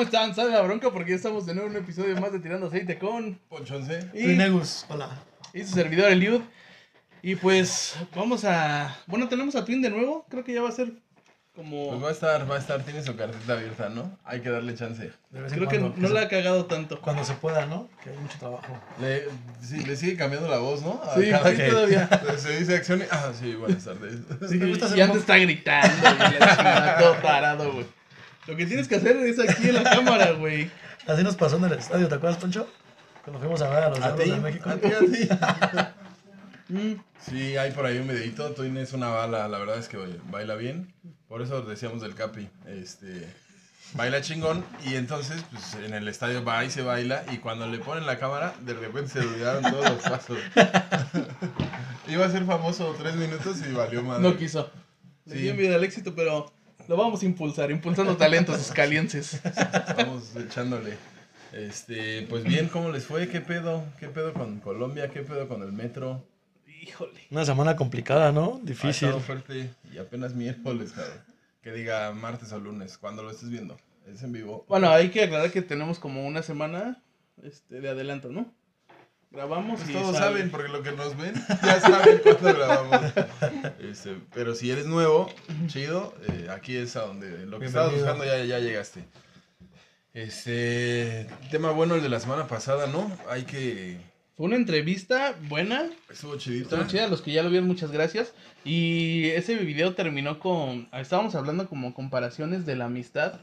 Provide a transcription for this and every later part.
¿cómo están? Sabe la bronca porque ya estamos de nuevo en un episodio más de Tirando Aceite con... Ponchonce. Y, Negus, hola. y su servidor Eliud. Y pues vamos a... Bueno, tenemos a Twin de nuevo. Creo que ya va a ser como... Pues va a estar, va a estar, tiene su cartita abierta, ¿no? Hay que darle chance. De vez en Creo que cuando, no se- la ha cagado tanto. Cuando se pueda, ¿no? Que hay mucho trabajo. Le, sí, le sigue cambiando la voz, ¿no? A Sí, cada- sí, todavía. Se dice acción y... Ah, sí, buenas tardes. Sí, y antes está gritando, güey, la chingada, todo tarado, güey. Lo que tienes que hacer es aquí en la cámara, güey. Así nos pasó en el estadio, ¿te acuerdas, Poncho? Cuando fuimos a ver a los ¿A de México. ¿A ti? ¿A ti? Sí, hay por ahí un videito. Twin es una bala, la verdad es que oye, baila bien. Por eso decíamos del Capi. Este, baila chingón. Y entonces, pues en el estadio va y se baila. Y cuando le ponen la cámara, de repente se olvidaron todos los pasos. Iba a ser famoso tres minutos y valió madre. No quiso. Le Sí. dio envidia al éxito, pero lo vamos a impulsar, impulsando talentos escalienses. Vamos echándole. Este, pues bien, ¿cómo les fue? ¿Qué pedo? ¿Qué pedo con Colombia? ¿Qué pedo con el metro? Híjole. Una semana complicada, ¿no? Ha Difícil. estado fuerte y apenas miércoles, cabrón. Que diga martes o lunes, cuando lo estés viendo. Es en vivo. Bueno, hay que aclarar que tenemos como una semana este, de adelanto, ¿no? Grabamos Pues y todos sale. saben, porque lo que nos ven, ya saben cuándo grabamos. Este, pero si eres nuevo, chido, eh, aquí es a donde lo que estabas buscando ya, ya llegaste. Este, tema bueno el de la semana pasada, ¿no? Hay que... Fue una entrevista buena, Estuvo chidita. Estuvo chida, los que ya lo vieron, muchas gracias. Y ese video terminó con. Estábamos hablando como comparaciones de la amistad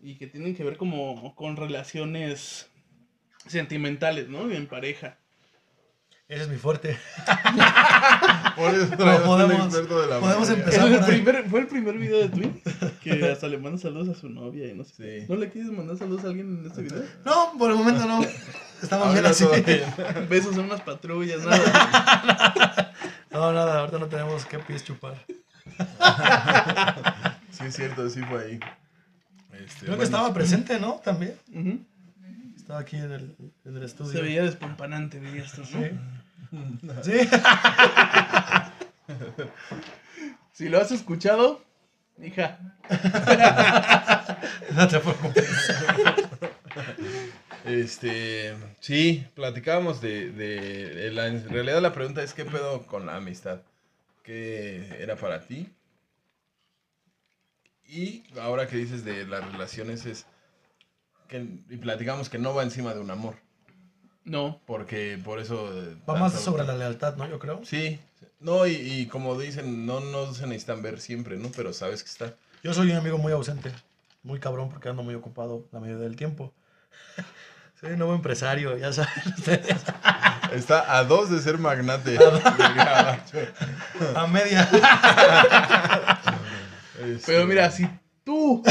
y que tienen que ver como con relaciones sentimentales, ¿no? En pareja. Ese es mi fuerte. Por eso un podemos- de la podemos empezar. El por ahí. primer, fue el primer video de Twin que hasta le manda saludos a su novia y no sé. Sí. ¿No le quieres mandar saludos a alguien en este video? No, por el momento no. Estamos bien así. Besos en unas patrullas, nada. No, nada, ahorita no tenemos qué pies chupar. Sí, es cierto, sí fue ahí. Este, Creo que estaba presente, ¿no? También. Estaba aquí en el, en el estudio. Se veía despampanante, dirías tú, ¿no? Sí. Sí. Si lo has escuchado, hija, No te preocupes. Este, sí, platicábamos de, de, de la, en realidad la pregunta es qué pedo con la amistad, qué era para ti. Y ahora que dices de las relaciones es que y platicamos que no va encima de un amor, no. porque por eso eh, Va más tanto- sobre la lealtad, ¿no? Yo creo. Sí, no y, y como dicen no no se necesitan ver siempre, ¿no? Pero sabes que está. Yo soy un amigo muy ausente, muy cabrón porque ando muy ocupado la mayoría del tiempo. Soy un nuevo empresario, ya saben ustedes. Está a dos de ser magnate. A media. Este, Pero mira, si tú,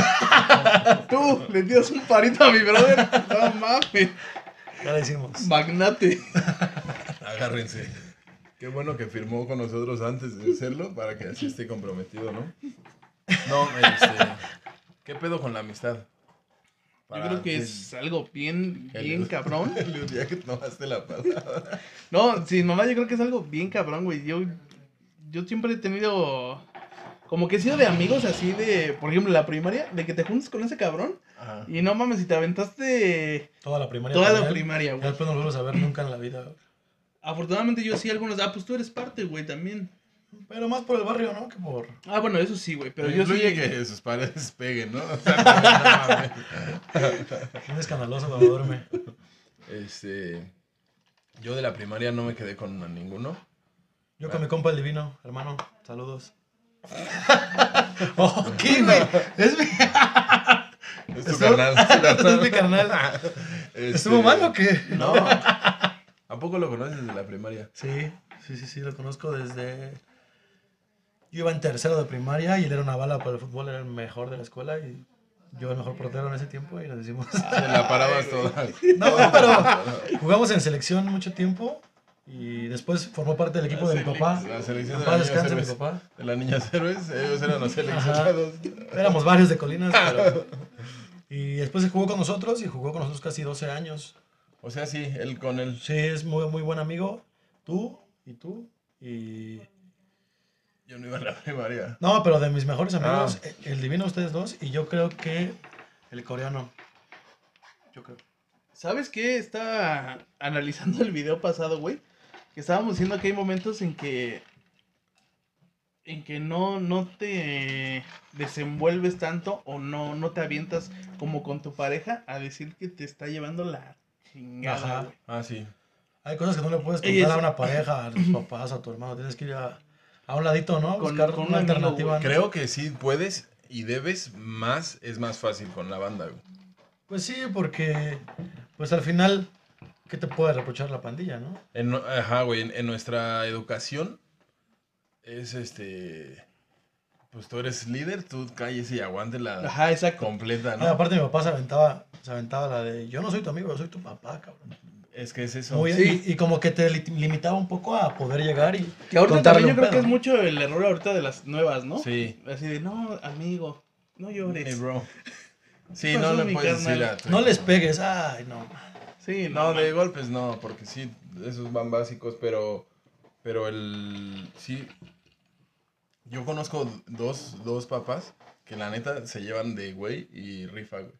tú le tiras un parito a mi brother, no mames, Ya la hicimos. magnate. Agárrense. Qué bueno que firmó con nosotros antes de hacerlo para que así esté comprometido, ¿no? No, este. ¿Qué pedo con la amistad? Yo creo que es algo bien, El- bien cabrón. El día que tomaste la palabra. No, sin mamá, yo creo que es algo bien cabrón, güey. Yo, yo siempre he tenido, como que he sido de amigos así de, por ejemplo, la primaria, de que te juntas con ese cabrón Ajá. y no mames, si te aventaste Toda la primaria. toda la él. primaria, güey. después no lo vuelves a ver nunca en la vida. Afortunadamente yo sí, algunos, ah, pues tú eres parte, güey, también. Pero más por el barrio, ¿no? Que por. Ah, bueno, eso sí, güey, pero Pero yo sí. influye que sus paredes peguen, ¿no? O sea, no. Un escandaloso cuando duerme. Este. Yo de la primaria no me quedé con ninguno. Yo con mi compa el divino, hermano. Saludos. oh, ¿qué, güey? Es mi, Es tu carnal. es mi carnal. Este, ¿Estuvo mal o qué? No. ¿A poco lo conoces desde la primaria? Sí, sí, sí, sí, lo conozco desde... Yo iba en tercero de primaria y él era una bala para el fútbol, era el mejor de la escuela y yo el mejor portero en ese tiempo y nos decimos... Se la parabas toda. no, pero jugamos en selección mucho tiempo y después formó parte del equipo de mi papá. La selección de la niña descanse mi héroes. papá. De las niñas héroes, ellos eran los seleccionados. Éramos varios de Colinas, pero... Y después se jugó con nosotros y jugó con nosotros casi 12 años. O sea, sí, él con él. Sí, es muy, muy buen amigo. Tú y tú y... Yo no iba a la primaria. No, pero de mis mejores amigos, Ah. el divino ustedes dos y yo creo que el coreano. yo creo. ¿Sabes qué? Estaba analizando el video pasado, güey. Que estábamos diciendo que hay momentos en que. En que no, no te desenvuelves tanto o no, no te avientas como con tu pareja a decir que te está llevando la chingada, Ajá. Ah, sí. Hay cosas que no le puedes contar a una pareja, a tus papás, a tu hermano. Tienes que ir a, a un ladito, ¿no? Con- Buscar con un una amigo, alternativa. Creo que sí puedes y debes más, es más fácil con la banda, güey. Pues sí, porque pues al final, ¿qué te puede reprochar la pandilla, no? En, no- ajá, güey, en, en nuestra educación es este... Pues tú eres líder, tú calles y aguante la Ajá, exacto. completa, Ah, ¿no? aparte mi papá se aventaba, se aventaba la de yo no soy tu amigo, yo soy tu papá, cabrón. Es que es eso. Muy- Sí. y, y como que te li- limitaba un poco a poder llegar y Que ahorita contarle también yo un creo que es mucho el error ahorita de las nuevas, ¿no? Sí. Así de, no, amigo, no llores. Hey, bro. Sí, ¿Qué no le puedes decir a tu No les pegues, ay, no. Sí, No, no, de golpes no, porque sí, esos van básicos, pero, pero el, sí, yo conozco dos, dos papás que la neta se llevan de güey y rifa, güey.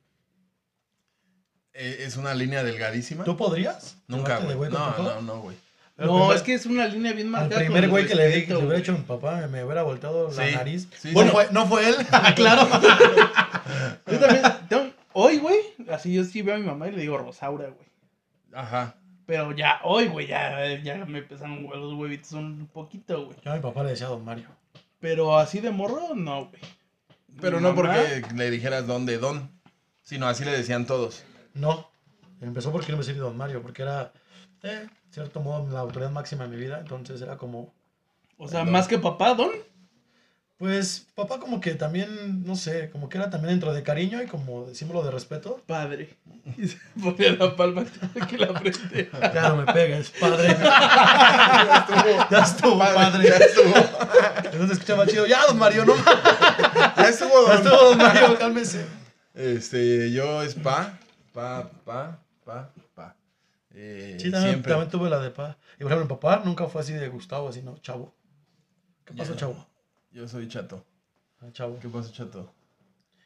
Eh, Es una línea delgadísima. ¿Tú podrías? Nunca, güey. No, no, no, güey. El No, primer- es que es una línea bien marcada. con primer el güey que le dije que le hubiera hecho a mi papá, me hubiera volteado la nariz. sí, bueno, sí. fue- no fue él, claro. Yo también, tengo- hoy, güey, así yo sí veo a mi mamá y le digo Rosaura, güey. Ajá. Pero ya, hoy, güey, ya, ya me pesan los huevitos un poquito, güey. Yo a mi papá le decía Don Mario. Pero así de morro, no, güey. Pero Mi no mamá- porque le dijeras don de don, sino así le decían todos. No, empezó porque no me decir Don Mario, porque era, eh, cierto modo, la autoridad máxima en mi vida, entonces era como, O sea, Don. más que papá, don. Pues, papá como que también, no sé, como que era también dentro de cariño y como de símbolo de respeto. Padre. Y se ponía la palma aquí la frente. Ya no me pegues, padre. ya estuvo, padre. Ya estuvo. Entonces escuchaba chido, ya, Don Mario, no. Ya estuvo, Ya don. estuvo, Don Mario, cálmese. Este, yo es pa, pa, pa, pa, pa. Eh, Sí, también, siempre. también tuve la de pa. Y por ejemplo, mi papá nunca fue así de Gustavo, sino chavo. ¿Qué pasó, Ya. chavo? Yo soy chato. Ah, chavo. ¿Qué pasó, chato?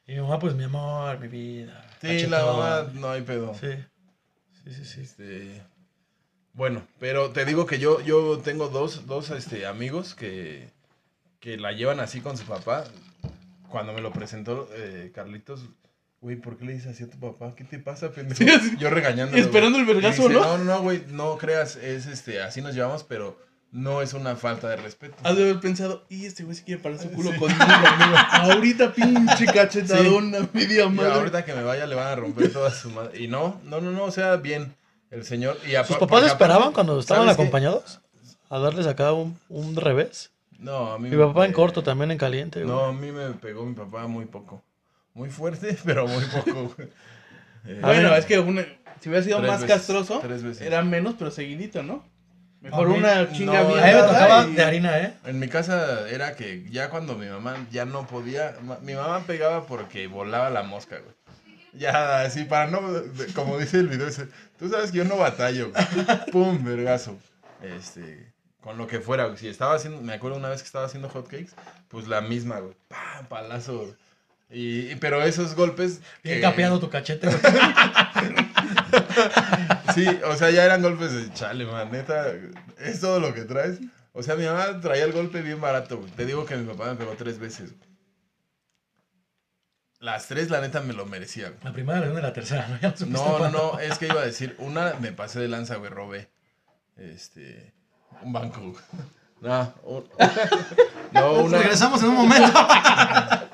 Y mi mamá, pues mi amor, mi vida. Sí, la mamá no hay pedo. Sí. Sí, sí, sí. Este, bueno, pero te digo que yo, yo tengo dos, dos este, amigos que, que la llevan así con su papá. Cuando me lo presentó eh, Carlitos, güey, ¿por qué le dices así a tu papá? ¿Qué te pasa, pendejo? Yo regañando. esperando el vergazo, ¿no? No, no, no, güey, no creas, es este, así nos llevamos, pero no es una falta de respeto. Has de haber pensado, y este güey se quiere parar su culo Sí. conmigo, amigo. Ahorita pinche cachetadona, media Y madre. ahorita que me vaya le van a romper toda su madre. Y no, no, no, no, o sea, bien, el señor. Y ¿Sus papás esperaban cuando estaban acompañados? A darles acá un, un revés. No, a mí Mi me- papá en corto, también en caliente. güey. No, a mí me pegó mi papá muy poco. Muy fuerte, pero muy poco. güey. Eh, A Bueno, es que una- si hubiera sido más veces, castroso, era menos, pero seguidito, ¿no? Mejor mí- una chinga no, bien. A mí me tocaba y- de harina, ¿eh? En mi casa era que ya cuando mi mamá ya no podía, ma- mi mamá pegaba porque volaba la mosca, güey. Ya, así para no, como dice el video, dice, tú sabes que yo no batallo, güey. Pum, vergazo. Este, con lo que fuera, güey. Si estaba haciendo, me acuerdo una vez que estaba haciendo hotcakes, pues la misma, güey. Pam, palazo. güey. Y, y- pero esos golpes. Bien que- capeado tu cachete, güey. Sí, o sea, ya eran golpes de chale, man, neta, es todo lo que traes. O sea, mi mamá traía el golpe bien barato, güey. Te digo que mi papá me pegó tres veces, güey. Las tres, la neta, me lo merecía, güey. La primera, la segunda y la tercera, ¿no? Ya no No, es que iba a decir, una me pasé de lanza, güey, robé. Este, un banco, güey. No, un- no, una, Regresamos en un momento.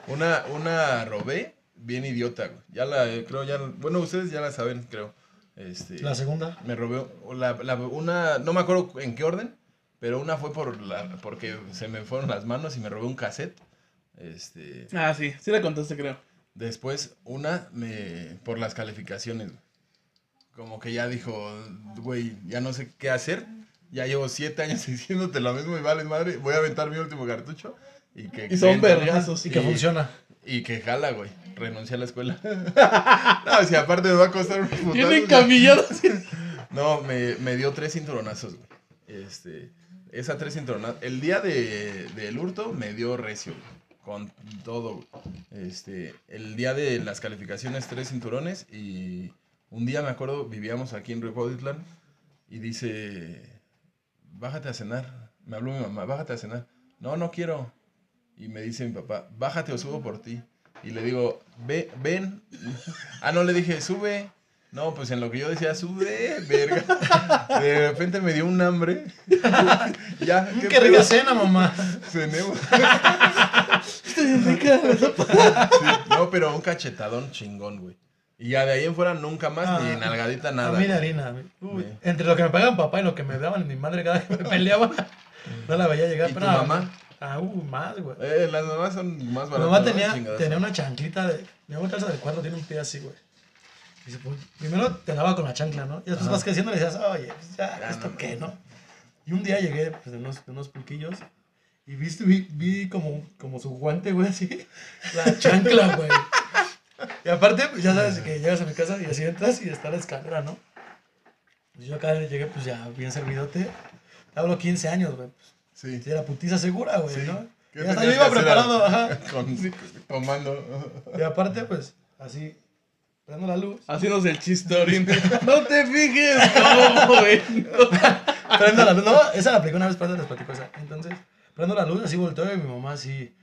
una, una robé bien idiota, güey. Ya la, creo, ya, bueno, ustedes ya la saben, creo. Este, La segunda. Me robé la, la- una, no me acuerdo en qué orden, pero una fue por la, porque se me fueron las manos y me robé un cassette. Este, Ah, sí, sí la contaste, creo. después una me por las calificaciones. Como que ya dijo, güey, ya no sé qué hacer. Ya llevo siete años diciéndote lo mismo y vale madre, voy a aventar mi último cartucho. Y, que Y son ¿no? vergazos, Y que funciona. Y que jala, güey. Renuncié a la escuela. no, si aparte me va a costar unos putazos, Tienen ya. camillados. No, me, me dio tres cinturonazos, güey. Este, esa tres cinturonazos. El día de, del hurto me dio recio, güey, Con todo, güey. Este, el día de las calificaciones, tres cinturones y Un día me acuerdo, vivíamos aquí en Repotitlán y dice, bájate a cenar. Me habló mi mamá, bájate a cenar. No, no quiero. Y me dice mi papá, bájate o subo por ti. Y le digo, ve, ven. Ah, no, le dije, sube. No, pues en lo que yo decía, sube, verga. De repente me dio un hambre. ya, Qué, pedo? rica cena, mamá. Cenemos. Estoy bien rica. Sí, no, pero un cachetadón chingón, güey. Y ya de ahí en fuera nunca más, Ah, ni nalgadita, A nada. mí de harina. Uy. Entre lo que me pagaban papá y lo que me daban mi madre cada vez que me peleaba, no la veía llegar. ¿Y tu pero no, mamá? Ah, uh, más, güey. Eh, las mamás son más Mi baratas. mamá ¿no? tenía, tenía una chanclita de. Mi mamá calza de cuatro, tiene un pie así, güey. Dice, pues, primero te daba con la chancla, ¿no? Y después vas creciendo y le decías, oye, pues ya, Ya, ¿esto no, qué, no. Y un día llegué, pues, de unos, de unos pulquillos y viste, vi, vi como, como su guante, güey, así. La chancla, güey. Y aparte, pues ya sabes que llegas a mi casa y así entras y está la escalera, ¿no? Pues yo acá llegué, pues ya bien servidote. Te hablo 15 años, güey. Pues, Sí. sí, era putiza segura, güey, Sí. ¿no? ¿Qué Y hasta tenías yo iba preparado, al- ajá. Con, tomando. Y aparte, pues, así, prendo la luz. Haciéndonos el chistorín. No te fijes, no, güey. Prendo la luz. No, esa la apliqué una vez, para les platico esa. Entonces, prendo la luz, así volteo y mi mamá así,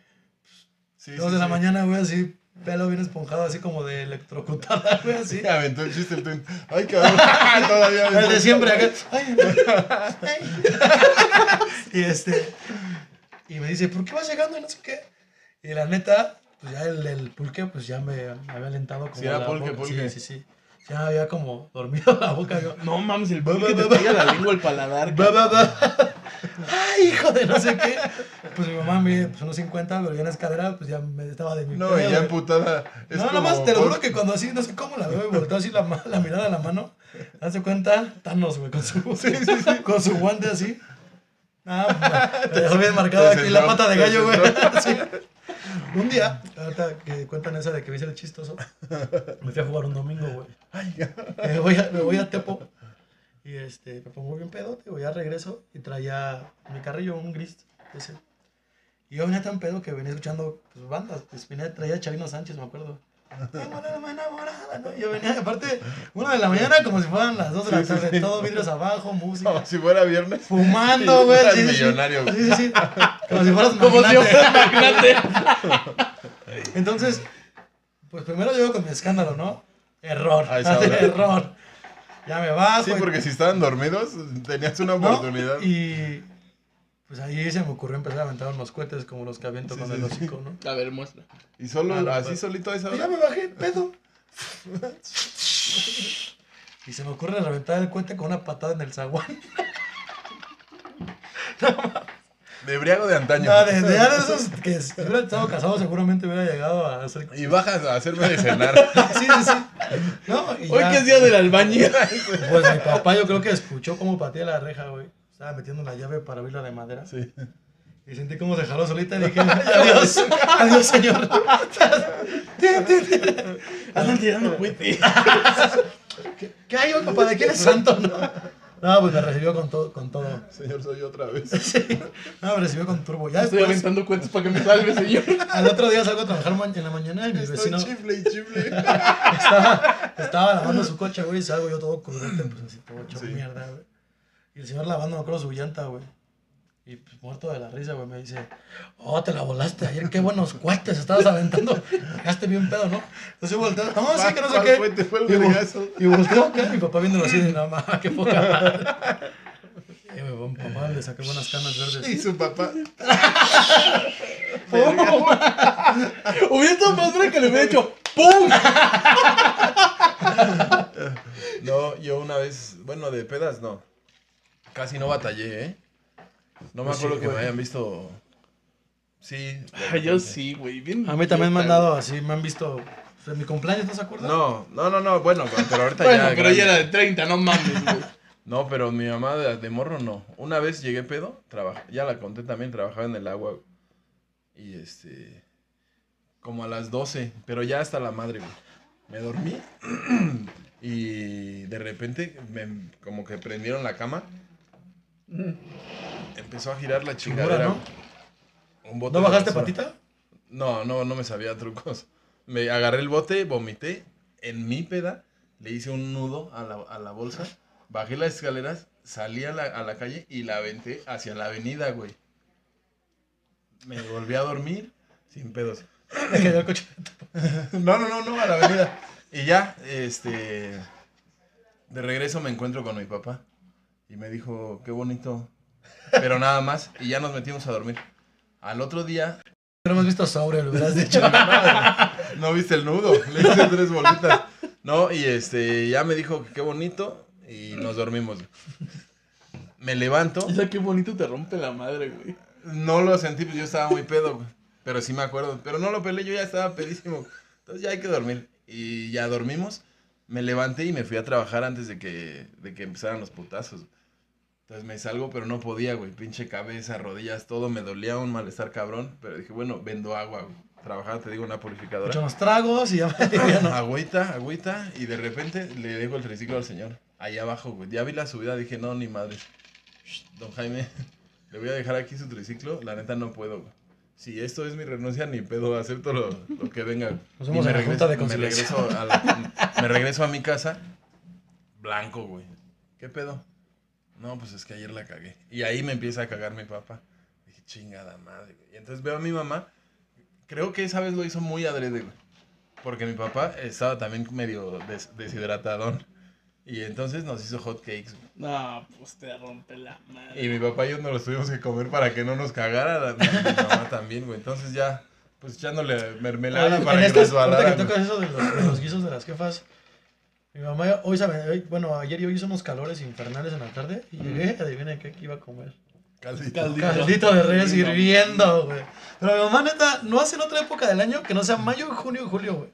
Sí, dos sí, de la mañana, güey, así, pelo bien esponjado, así como de electrocutada, güey, así. Sí, aventó el chiste el twin. Ay, cabrón. Todavía. El de siempre, acá. Ay, ay. Y este, y me dice, ¿por qué vas llegando y no sé qué? Y la neta, pues ya el, el pulque, pues ya me, me había alentado como Sí, era la pulque, boca. pulque. Sí, sí, sí. Ya había como dormido la boca, yo. No mames, el pulque te pega la lengua al paladar. Va, va, va. Ay, hijo de no sé qué. Pues mi mamá mide pues, unos 50, pero ya en la escalera, pues ya me estaba de mi No, pedo, y ya emputada. No, nada como más te lo juro que cuando así, no sé cómo la veo y volteo así la, mirada a la mano, hace cuenta, Thanos, güey, con su, con su guante así. Ah, te dejó bien marcado aquí la pata de gallo, güey. Un día, ahorita que cuentan esa de que me hice el chistoso, me fui a jugar un domingo, güey. Me voy a, me voy a Tepo y este, me pongo bien pedote, güey, ya regreso y traía mi carrillo, un gris, ese. Y yo venía tan pedo que venía escuchando pues, bandas, pues venía, traía Chavino Sánchez, me acuerdo. Enamorada, ¿no? Yo venía, aparte, una de la mañana como si fueran las dos de la sí, tarde, sí. todo vidrios abajo, música. Como si fuera viernes. Fumando, güey. Sí, millonario. Sí, sí, sí. Como si fueras Como si magnate. fuera magnate. Entonces, pues primero llego con mi escándalo, ¿no? Error. Error. Ya me bajo. Sí, y- porque si estaban dormidos, tenías una ¿no? oportunidad. Y pues ahí se me ocurrió empezar a aventar unos cohetes como los que aviento Sí, con sí, el hocico, ¿no? A ver, muestra. Y solo, Ah, no, así pues. solito a esa Y ya hora. me bajé, pedo. Y se me ocurre reventar el cohete con una patada en el zaguán. De briago de antaño. No, de, de ya de esos que si hubiera estado casado seguramente hubiera llegado a hacer... Y bajas a hacerme de cenar. Sí, sí, sí. No, y Hoy ya- que es día del albañil. Pues mi papá yo creo que escuchó cómo pateé la reja, güey. Estaba metiendo la llave para abrirla de madera. Sí. Y sentí cómo se jaló solita y dije, adiós, adiós, señor. Andan tirando cohetes. ¿Qué, qué hay, güey, papá? ¿De quién es santo? No, no pues me recibió con todo. Con todo. Señor, soy otra vez. Sí. No, me recibió con turbo. Ya Estoy después, aventando cohetes para que me salve, señor. al otro día salgo a trabajar en la mañana y mi Estoy vecino chifle y chifle. estaba, estaba lavando su coche, güey, y salgo yo todo crudete, pues así, todo hecho Sí. mierda, güey. Y el señor lavando, me acuerdo, su llanta, güey. Y pues, muerto de la risa, güey, me dice, oh, te la volaste ayer, qué buenos cuates estabas aventando. Cagaste bien pedo, ¿no? Entonces volteo, no, sí, que no sé ¿Cuál qué. fue? ¿Te fue el y, vol- y volteo acá, mi papá viéndolo así, de no, mames, qué poca madre. Y mi papá le saqué buenas canas verdes. Y su papá. Hubiera estado más que le hubiera hecho ¡Pum! No, yo una vez, bueno, de pedas no. Casi no batallé, ¿eh? No me Pues sí, acuerdo que me hayan visto. Sí. Yo sí, güey. bien A mí también me han dado así, me han visto en mi cumpleaños, ¿no se acuerdan? No, no, no, no, bueno, pero ahorita Bueno, ya. pero grande. ya era de 30, no mames, güey. No, pero mi mamá de, de morro no. Una vez llegué pedo, trabaja, ya la conté también, trabajaba en el agua. Y este. Como a las 12, pero ya hasta la madre, güey. Me dormí y de repente me, como que prendieron la cama. Empezó a girar la chingadera. ¿no? güey. Un bote ¿No bajaste patita? No, no, no me sabía trucos. Me agarré el bote, vomité en mi peda, le hice un nudo a la, a la bolsa, bajé las escaleras, salí a la, a la calle y la aventé hacia la avenida, güey. Me volví a dormir sin pedos. Me cayó el coche. No, no, no, no, a la avenida. Y ya, este. De regreso me encuentro con mi papá. Y me dijo, qué bonito. Pero nada más. Y ya nos metimos a dormir. Al otro día. No hemos visto sobre, lo hubieras dicho. No viste el nudo. Le hice tres bolitas. No, y este. Ya me dijo qué bonito. Y nos dormimos. Me levanto. O sea, qué bonito te rompe la madre, güey. No lo sentí, pues yo estaba muy pedo, güey. Pero sí me acuerdo. Pero no lo peleé, yo ya estaba pedísimo. Entonces ya hay que dormir. Y ya dormimos. Me levanté y me fui a trabajar antes de que, de que empezaran los putazos. Entonces me salgo, pero no podía, güey. Pinche cabeza, rodillas, todo. Me dolía un malestar cabrón. Pero dije, bueno, vendo agua, güey. Trabajaba, te digo, una purificadora. Mucho unos tragos y ya, ya no. Agüita, agüita. Y de repente le dejo el triciclo al señor. Ahí abajo, güey. Ya vi la subida, dije, no, ni madre. Shh, Don Jaime, le voy a dejar aquí su triciclo. La neta no puedo, güey. Si esto es mi renuncia, ni pedo, acepto lo, lo que venga. Nos vemos Y me en la Junta de me regreso, a la- me regreso a mi casa, blanco, güey. ¿Qué pedo? No, pues es que ayer la cagué. Y ahí me empieza a cagar mi papá. Dije, chingada madre, güey. Y entonces veo a mi mamá. Creo que esa vez lo hizo muy adrede, güey. Porque mi papá estaba también medio des- deshidratadón. Y entonces nos hizo hot cakes. güey. No, pues te rompe la madre. Y mi papá y yo nos los tuvimos que comer para que no nos cagara. la- Mi, mamá también, güey. Entonces ya, pues echándole mermelada en para que estas, ahorita resbalara. que tocas eso de los, de los guisos de las jefas, mi mamá hoy sabe, hoy- bueno, ayer y hoy hizo unos calores infernales en la tarde y llegué, adivinen qué iba a comer. Caldito. Caldito. Caldito de res hirviendo, güey. Pero mi mamá neta no hace en otra época del año que no sea mayo, junio, julio, güey.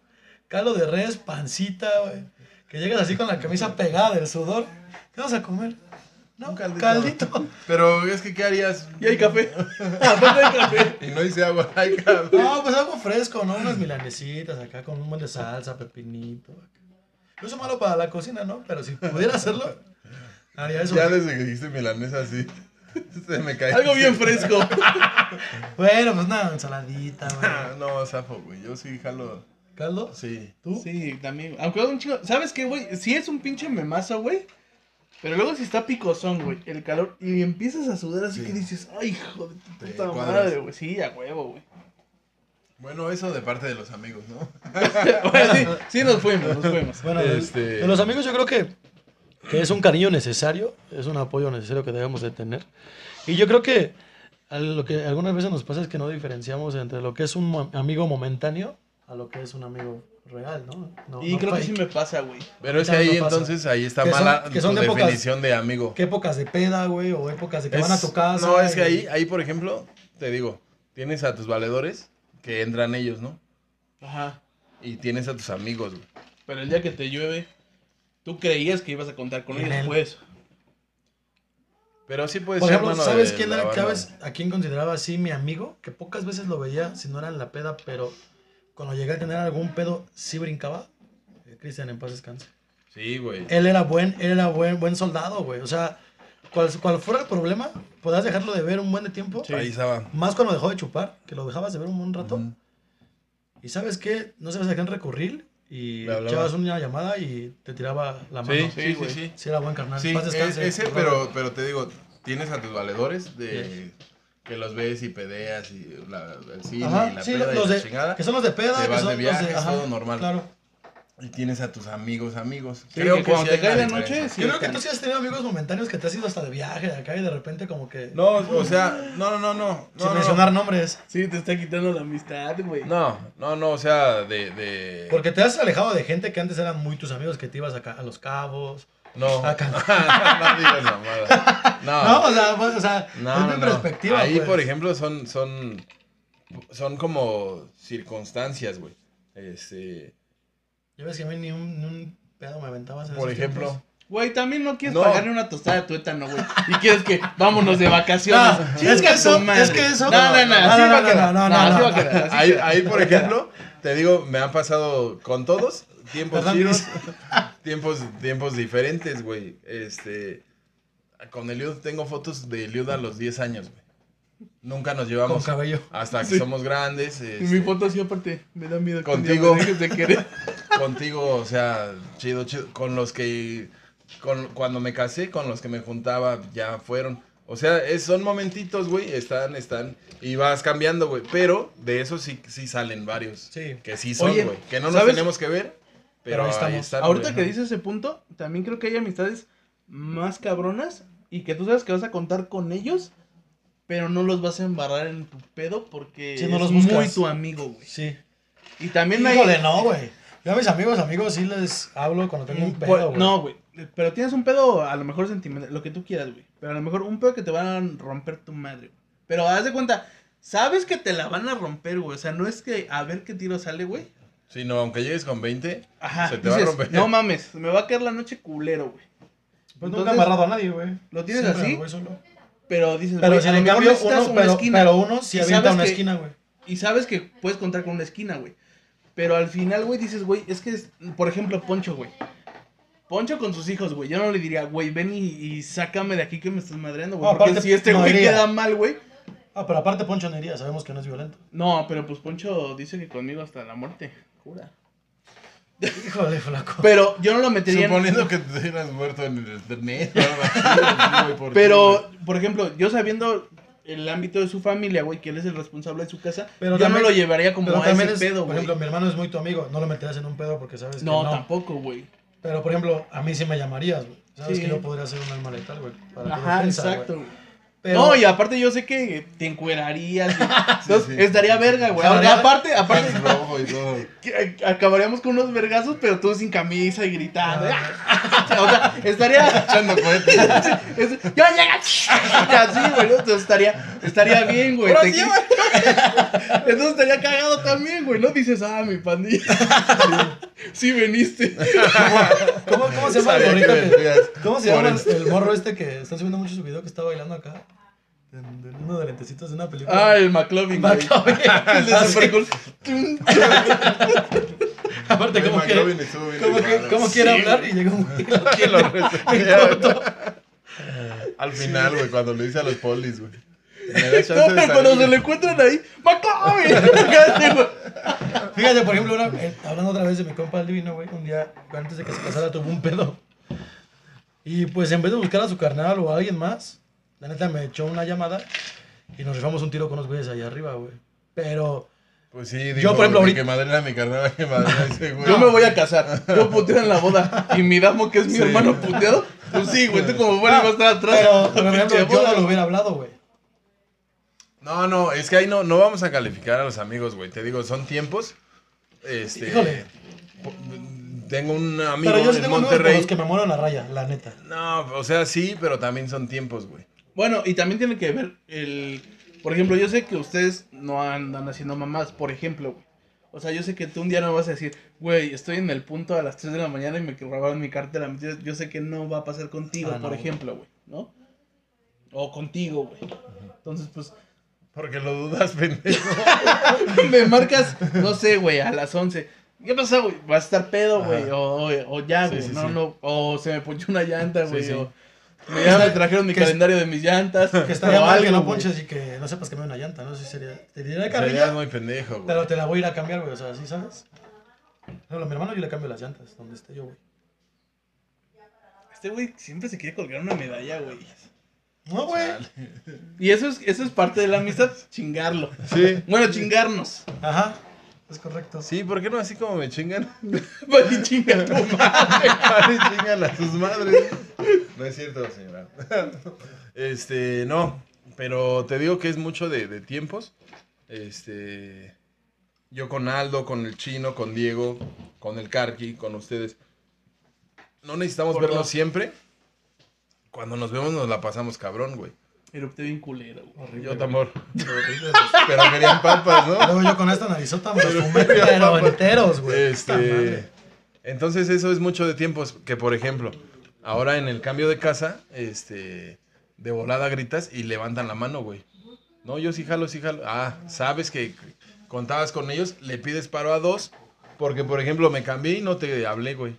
Caldo de res, pancita, güey. Que llegas así con la camisa pegada del sudor. ¿Qué vas a comer? No, Un caldito. caldito. Pero es que, ¿qué harías? Y hay café. Aparte hay café. Y no hice agua, hay café. No, pues algo fresco, ¿no? Unas milanesitas acá con un buen de salsa, pepinito. acá. No es malo para la cocina, ¿no? Pero si pudiera hacerlo, haría eso. Ya desde que dijiste milanesa así, se me cae. Algo bien fresco. Bueno, pues nada, ensaladita, Ah, güey. No, zafo, güey. Yo sí jalo. ¿Caldo? Sí. ¿Tú? Sí, también. Aunque un chico. ¿Sabes qué, güey? Sí es un pinche memazo, güey. Pero luego si está picosón, güey, el calor, y empiezas a sudar así Sí. que dices, ay, hijo de tu puta madre, güey. Sí, a huevo, güey. Bueno, eso de parte de los amigos, ¿no? Bueno, sí, sí nos fuimos, nos fuimos. Bueno, de- Este- de los amigos yo creo que, que es un cariño necesario, es un apoyo necesario que debemos de tener. Y yo creo que a lo que algunas veces nos pasa es que no diferenciamos entre lo que es un amigo momentáneo a lo que es un amigo real, ¿no? No- Y no creo que sí me pasa, güey. Pero es que ahí no entonces, ahí está Que son- mala que son tu de épocas- definición de amigo. ¿Qué épocas de peda, güey? O épocas de que Es- van a tu casa. No, es que ahí, ahí, por ejemplo, te digo, tienes a tus valedores que entran ellos, ¿no? Ajá. Y tienes a tus amigos, güey. Pero el día que te llueve, tú creías que ibas a contar con ellos, el- pues. Pero sí puede Por ser ejemplo, mano ¿sabes de quién era, sabes a quién consideraba así mi amigo? Que pocas veces lo veía si no era en la peda, pero cuando llegué a tener algún pedo, sí brincaba. Eh, Cristian, en paz descanse. Sí, güey. Él era buen, él era buen, buen soldado, güey. O sea, cual, cual fuera el problema, podías dejarlo de ver un buen de tiempo. Sí. Ahí estaba. Más cuando dejó de chupar, que lo dejabas de ver un buen rato. Ujú. Y sabes qué, no sabes a quién recurrir. Y echabas una llamada y te tiraba la mano. Sí, Sí, sí, sí, sí. era buen carnal. Sí, Paz descanse, es- ese, pero, pero te digo, tienes a tus valedores de que los ves y pedeas y la, el cine Ajá, y la sí, peda los y la de, chingada. que son los de peda, Te que vas son de los viajes, ajá, todo normal. Claro. Y tienes a tus amigos, amigos. Sí, que cuando sí te cae la noche, sí Yo creo que tú sí has tenido amigos momentáneos que te has ido hasta de viaje de acá y de repente como que... No, o sea, no, no, no, no. sin no, no, mencionar nombres. Sí, te está quitando la amistad, güey. No, no, no, o sea, de... de... Porque te has alejado de gente que antes eran muy tus amigos, que te ibas acá a Los Cabos. No, Acá. no digas mamada. No, No, o sea, pues, o sea no, es no, mi no. perspectiva, Ahí, pues. por ejemplo, son, son, son como circunstancias, güey. Este, Ya ves que a mí ni un, ni un pedo me aventabas en por esos ejemplo, tiempos. Güey, también no quieres No. pagarle una tostada de tuétano, güey. Y quieres que vámonos de vacaciones. No, es que tu eso- madre. es que eso- No, no, no, así va a quedar. no, no, así va a quedar. ahí, por ejemplo, te digo, me han pasado con todos tiempos chidos, tiempos, tiempos diferentes, güey. Este, con Eliud tengo fotos de Eliud a los 10 años, güey. Nunca nos Con llevamos cabello. hasta que Sí. somos grandes. Y este, mi foto así aparte, me da miedo. que Contigo. me dejes de querer. contigo, o sea, chido, chido. Con los que, con, cuando me casé, con los que me juntaba, ya fueron. O sea, es, son momentitos, güey, están, están, y vas cambiando, güey. Pero de eso sí, sí salen varios. Sí. Que sí son, güey. Que no nos ¿sabes? tenemos que ver, pero, Pero ahí ahí, estamos. están. Ahorita que dices ese punto, también creo que hay amistades más cabronas y que tú sabes que vas a contar con ellos, pero no los vas a embarrar en tu pedo porque Sí, no es los muy tu amigo, güey. Sí. Y también hay... Híjole, no, güey. Yo a mis amigos, amigos, sí les hablo cuando tengo un pedo, güey. no, güey. Pero tienes un pedo a lo mejor sentimental, lo que tú quieras, güey. Pero a lo mejor un pedo que te van a romper tu madre, güey. Pero haz de cuenta, sabes que te la van a romper, güey. O sea, no es que a ver qué tiro sale, güey. Sí, no, aunque llegues con 20, Ajá. se te va a romper. No mames, me va a caer la noche culero, güey. Pues nunca he amarrado a nadie, güey. ¿Lo tienes Siempre así? me voy solo. Pero dices, Pero güey, si a lo en mejor cambio necesitas uno, una pero, esquina. pero uno sí Y avienta una que- esquina, güey. Y sabes que puedes contar con una esquina, güey. Pero al final, güey, dices, güey, es que, es- por ejemplo, Poncho, güey. Poncho con sus hijos, güey. Yo no le diría, güey, ven y, y sácame de aquí que me estás madreando, güey. No, porque aparte, si este güey queda mal, güey. Ah, pero aparte Poncho no iría, sabemos que no es violento. No, pero pues Poncho dice que conmigo hasta la muerte. Jura. Híjole, flaco. Pero yo no lo metería en- Suponiendo que te hubieras muerto en el internet. Pero, por ejemplo, yo sabiendo el ámbito de su familia, güey, que él es el responsable de su casa, Pero yo también- no lo llevaría como a ese es, pedo, por güey. ejemplo, mi hermano es muy tu amigo, no lo meterías en un pedo porque sabes que No, no. tampoco, güey. Pero, por ejemplo, a mí sí me llamarías, güey. Sabes Sí. que yo podría ser un alma letal, güey. Ajá, defensa, exacto, güey. Pero, No, y aparte yo sé que te encuerarías. y- Entonces, sí. estaría verga, güey. Aparte, aparte, acabaríamos con unos vergazos, pero tú sin camisa y gritando. o sea, estaría. Echando cohetes. es- ¡Ya llega! Así, güey. Entonces estaría, estaría bien, güey. Te- sí, Entonces estaría cagado también, güey. No dices, ah, mi pandilla. Sí, veniste. ¿cómo, cómo se llama el morrito que- ¿Cómo se llama el morro este que está subiendo mucho su video que está bailando acá? En- en uno de lentecitos de una película. Ah, el McLovin, güey. McLovin. El de Ah, Super. Cool. Aparte, Ay, ¿cómo quiere, McLovin estuvo bien cómo que- cómo quiere hablar? Y llega un güey. Que lo. Al final, güey, cuando le dice a los polis, güey. No, de pero cuando se le encuentran ahí, McLovin. Fíjate, por ejemplo, una- eh, hablando otra vez de mi compa el divino, güey, un día antes de que se casara tuvo un pedo. Y pues en vez de buscar a su carnal o a alguien más, la neta me echó una llamada y nos rifamos un tiro con los güeyes allá arriba, güey. Pero, Pues sí, dijo, Yo, por ejemplo, de ahorita- que madre a mi carnal, que madre a ese güey. Yo me voy a casar. Yo puteo en la boda. Y mi damo, que es mi Sí. hermano puteado, pues sí, güey. Tú como bueno, vas a estar atrás. pero, por ejemplo, yo boda. no lo hubiera hablado, güey. No, no, es que ahí no, no vamos a calificar a los amigos, güey. Te digo, son tiempos. Este. Híjole. Tengo un amigo Pero yo sí en tengo amigos con Monterrey. los que me muero en la raya, la neta. No, o sea, sí, pero también son tiempos, güey. Bueno, y también tiene que ver el... Por ejemplo, yo sé que ustedes no andan haciendo mamás, por ejemplo, güey. O sea, yo sé que tú un día no vas a decir, güey, estoy en el punto a las 3 de la mañana y me robaron mi cartera. Yo, yo sé que no va a pasar contigo, Ah, no, por güey. ejemplo, güey, ¿no? O contigo, güey. Entonces, pues, Porque lo dudas, pendejo. me marcas, no sé, güey, a las 11. ¿Qué pasa, güey? ¿Vas a estar pedo, güey? O, o, o ya, güey. sí, no, sí. no. O se me ponchó una llanta, Sí, güey. sí. O me, ya me trajeron mi calendario de mis llantas. Que estaría mal que no güey. ponches y que no sepas que me una llanta, ¿no? Sí sería... Te diría Serías carrilla, muy pendejo, güey. pero te la voy a ir a cambiar, güey. O sea, ¿sí sabes? No, a mi hermano yo le cambio las llantas, donde esté yo, güey. Este güey siempre se quiere colgar una medalla, güey. No, güey. Y eso es, eso es parte de la amistad, chingarlo. Sí. Bueno, chingarnos. Ajá, es correcto. Sí, ¿por qué no así como me chingan? Vale, chinga tu madre. Vale, chingan a sus madres. No es cierto, señora. Este, no. Pero te digo que es mucho de, de tiempos. Este. Yo con Aldo, con el chino, con Diego, con el Karki, con ustedes. No necesitamos vernos siempre. Cuando nos vemos nos la pasamos cabrón, güey. Erupté bien culero, güey. Horrible, Yo también. Pero querían papas, ¿no? Luego yo con esta narizota me los fumé, Pero enteros, güey. Este, entonces eso es mucho de tiempos que por ejemplo, ahora en el cambio de casa, este, de volada gritas y levantan la mano, güey. No, yo sí jalo, sí jalo. Ah, sabes que contabas con ellos, le pides paro a dos, porque por ejemplo me cambié y no te hablé, güey.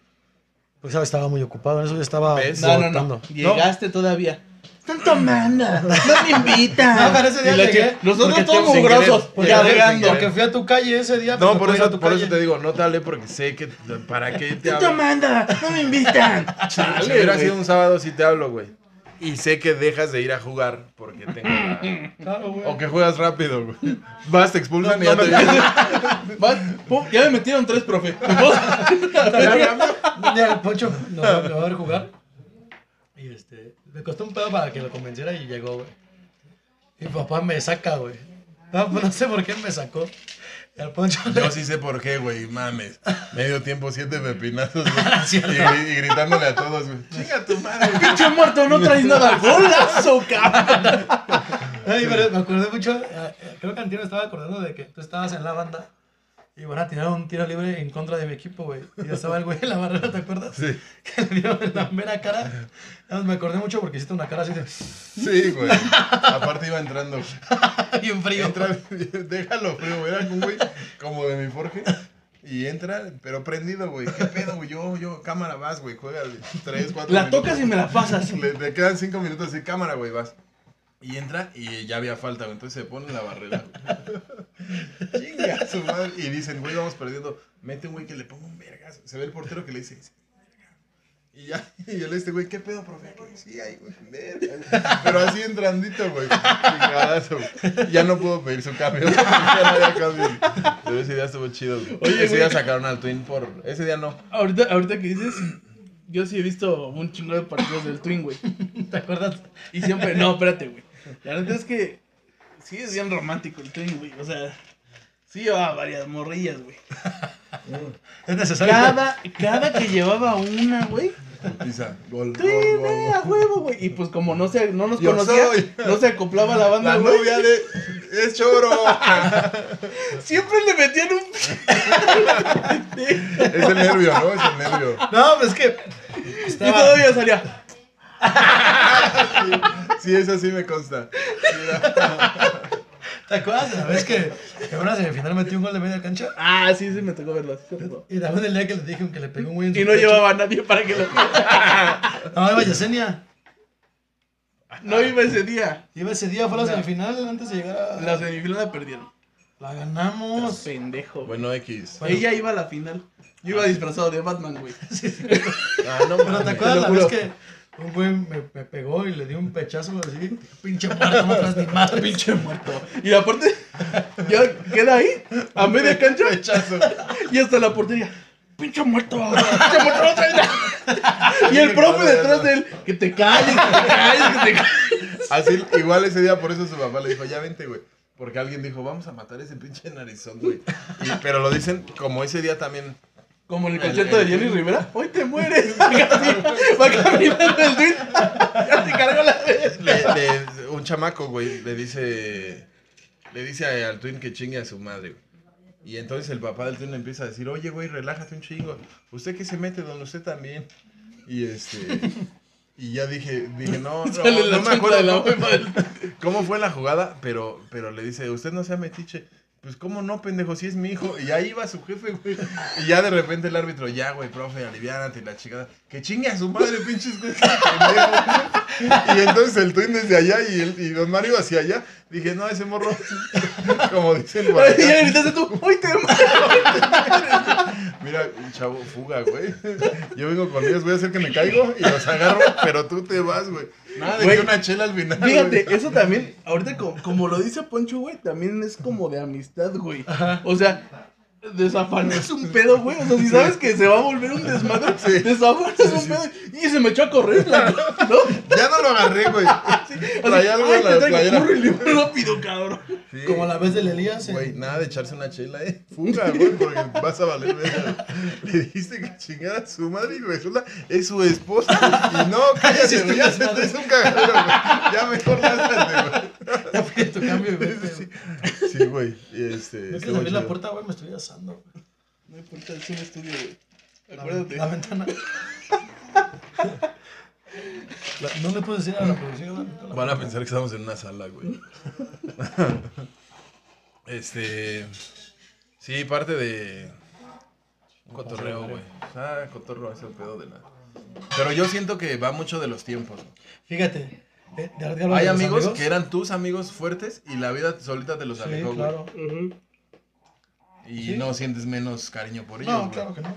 Pues sabes, estaba muy ocupado, en eso yo estaba ¿Ves? No, no, no. Llegaste todavía. Están tomando, no me invitan. No, pero ese día Y la llegué, Nosotros todos mugrosos, sin Porque fui a tu calle ese día. No, me por eso, tu por eso te digo, no te hablé porque sé que. ¿Para qué te Están hablo? tomando, no me invitan. Si Chale, hubiera güey. sido un sábado, sí te hablo, güey. Y sé que dejas de ir a jugar porque tengo la- Claro, güey. O que juegas rápido, güey. Vas, te expulsan y No ya te me- vienes. Va, pum, ya me metieron tres, profe. Poncho va, me va a ver jugar. Y este, me costó un pedo para que lo convenciera y llegó, güey. Y mi papá me saca, güey. No, pues no sé por qué me sacó. Y al Poncho le- Yo sí sé por qué, güey. Mames. Medio tiempo, siete pepinazos, Ah, güey. Y, gri- y gritándole a todos, güey. Chinga tu madre, güey. Pinche muerto, no traes nada. Golazo, cabrón. Ay, pero me acordé mucho, eh, eh, creo que Antino estaba acordando de que tú estabas en la banda y van a tirar un tiro libre en contra de mi equipo, güey. Y yo estaba el güey en la barrera, ¿te acuerdas? Sí. Que le dieron en la mera cara. Me acordé mucho porque hiciste una cara así de Sí, güey. Aparte iba entrando. bien frío. Entra, déjalo frío, güey. Era un güey como de mi Forge. Y entra, pero prendido, güey. ¿Qué pedo, güey? Yo, yo, cámara, vas, güey. Juega tres, cuatro La minutos. tocas y me la pasas. Le, quedan cinco minutos así, cámara, güey, vas. Y entra y ya había falta, güey. Entonces se pone en la barrera. Chinga su madre. Y dicen, güey, vamos perdiendo. Mete un güey que le ponga un vergazo. Se ve el portero que le dice, y ya, y el este güey, ¿qué pedo, profe? ¿Qué? Sí, ahí, güey, verga. Pero así entrandito, güey. Chingadazo, güey. Ya no puedo pedir su cambio. Ya no había cambio. Pero ese día estuvo chido, güey. Oye, ese día sacaron al Twin por. Ese día no. Ahorita, ahorita que dices, yo sí he visto un chingo de partidos del Twin, güey. ¿Te acuerdas? Y siempre, no, espérate, güey. La verdad es que sí es bien romántico el Twin, güey. O sea, sí llevaba varias morrillas, güey. Es necesario. Cada, cada que llevaba una, güey. Pisa, gol, Twin, gol, gol, eh, a huevo, güey. Y pues como no, se, no nos Yo conocía, soy. no se acoplaba la banda, La novia de. Es choro. Siempre le metían un... Es el nervio, ¿no? Es el nervio. No, pues es que. y Estaba, todavía salía. Sí, eso sí me consta. ¿Te acuerdas? La vez que en una semifinal metí un gol de media cancha. Ah, sí, sí, me tocó verlo. sí. Y también el día que le dije que le pegó un güey en su Y no pecho. llevaba a nadie para que lo... No, iba Yesenia. No iba ese día. Iba ese día, fue la semifinal antes de llegar a. La semifinal la perdieron. La ganamos. Pendejo. Bueno, X. Bueno. Ella iba a la final. Yo iba disfrazado de Batman, güey. Ah, no, Pero. ¿te acuerdas la vez que un güey me, me pegó y le di un pechazo así? Pinche muerto, no traes ni madre. Pinche muerto. Y aparte, ya queda ahí, a media cancha, Rechazo. y hasta la portería. Pinche muerto. Pinche muerto, no trae nada. Y el profe detrás de él, que te calles, que te calles, que te calles. Así, igual ese día, por eso su papá le dijo, ya vente, güey. Porque alguien dijo, vamos a matar a ese pinche narizón, güey. Y- Pero lo dicen como ese día también. Como en el concierto de Jenny Rivera, hoy te mueres. Va caminando el tweet. Ya se cargó la vez. Le- le- un chamaco, güey, le dice. Le dice al Twin que chingue a su madre, güey. Y entonces el papá del Twin le empieza a decir, oye, güey, relájate un chingo. ¿Usted qué se mete donde usted también? Y este. Y ya dije, dije, no, no, no me acuerdo de la cómo, cómo fue la jugada, pero, pero le dice, usted no sea metiche. Pues, ¿cómo no, pendejo? Si es mi hijo. Y ahí iba su jefe, güey. Y ya de repente el árbitro, ya, güey, profe, aliviánate y la chingada. Que chingue a su madre, pinches, güey. pendejo". Y entonces el twin desde allá y, el, y don Mario hacia allá. Dije, no, ese morro. Como dicen por Y ya acá. gritaste tú, hoy te. Mira, chavo, fuga, güey. Yo vengo con ellos, voy a hacer que me caigo y los agarro, pero tú te vas, güey. Nada de Güey, que una chela al final. Fíjate, güey. eso también, ahorita como, como lo dice Poncho, güey, también es como de amistad, güey. O sea, desafanas un pedo, güey. O sea, si sabes que se va a volver un desmadre, Sí. desafanas un pedo y se me echó a correr, la- ¿no? Ya no lo agarré, güey. Así, Traía algo en la playera. córrele, rápido, cabrón. Sí. Como la vez del Elías. en- Güey, nada de echarse una chela, eh. Fuga, güey, porque vas a valer. Le dijiste que chingara a su madre y resulta es su esposa. Y no, cállate, güey, ya se te hizo un cagadero, güey. Ya mejor lánzate, güey. Ya fui a tu cambio. Sí, güey. sí, güey. Este. No quieres estuvo abrir la puerta, güey, me estoy güey. No importa, es un estudio, güey. La, Acuérdate. la ventana. La- no le puedes decir a la producción. güey. Van a pensar que estamos en una sala, güey. Este. Sí, parte de. Un cotorreo, güey. Ah, cotorreo es el pedo de la. Pero yo siento que va mucho de los tiempos. Fíjate, Eh, de- de- de los Hay amigos, amigos. que eran tus amigos fuertes y la vida solita te los Sí, alejó, güey. claro. Ujú. Y Sí. no sientes menos cariño por ellos, No, güey. claro que no.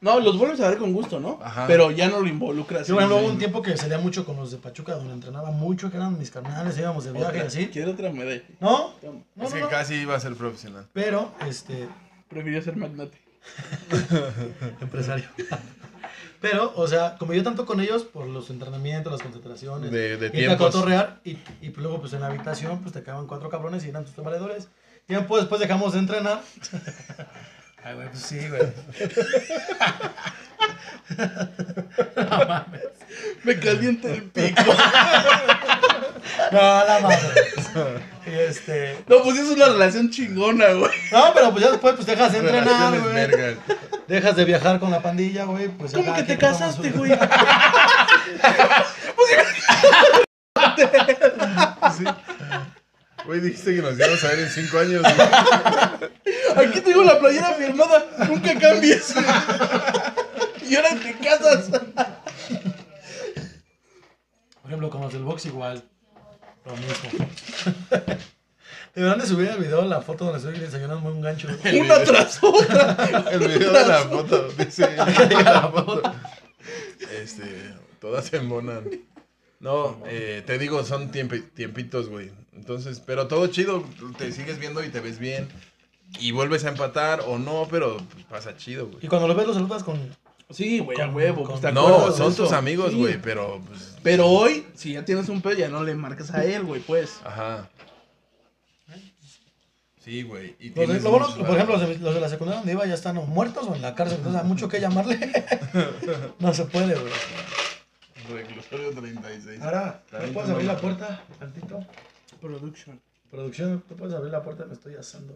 No, los vuelves a ver con gusto, ¿no? Ajá. Pero ya no lo involucras. Yo, Sí, hubo sí. un tiempo que salía mucho con los de Pachuca, donde entrenaba mucho, que eran mis carnales, íbamos de viaje y Otra- así. Quiero otra medalla. ¿No? No, es no, que no. casi iba a ser profesional. Pero, este, Prefirió ser magnate. empresario. Pero, o sea, como yo tanto con ellos por los entrenamientos, las concentraciones, De, de y tiempos. y, y luego pues en la habitación pues te quedaban cuatro cabrones y eran tus valedores. Tiempo después dejamos de entrenar. Ay, güey, pues sí, güey. no mames. Me calienta el pico. No, la madre. Y este. No, pues es una relación chingona, güey. No, pero pues ya después pues dejas de entrenar, güey. Dejas de viajar con la pandilla, güey. Pues ¿Cómo que te casaste, güey? Sí. Güey, dijiste que nos íbamos a ver en cinco años. güey. Aquí tengo la playera firmada. Nunca cambies. Y ahora te casas. Por ejemplo, con los del box igual. Lo mismo. Deberán de subir el video la foto donde estoy desayunando un gancho. Una tras otra. El video de la foto. Dice. la foto. Este. Todas se embonan. No, eh, te digo, son tiempi- tiempitos, güey. Entonces, pero todo chido. Te sigues viendo y te ves bien. Y vuelves a empatar o no, pero pues, pasa chido, güey. Y cuando los ves, los saludas con. Sí, güey, a huevo. con- Pues, ¿te No, son tus amigos, Sí. güey, pero pues. Pero hoy, si ya tienes un pedo, ya no le marcas a él, güey, pues. Ajá. Sí, güey. y Los lo bueno, por ejemplo, los de, los de la secundaria donde iba ya están o muertos o en la cárcel. Entonces hay mucho que llamarle. no se puede, güey. Reclusorio 36. Ahora, ¿me puedes abrir la puerta tantito? Production. Producción, ¿tú puedes abrir la puerta? Me estoy asando.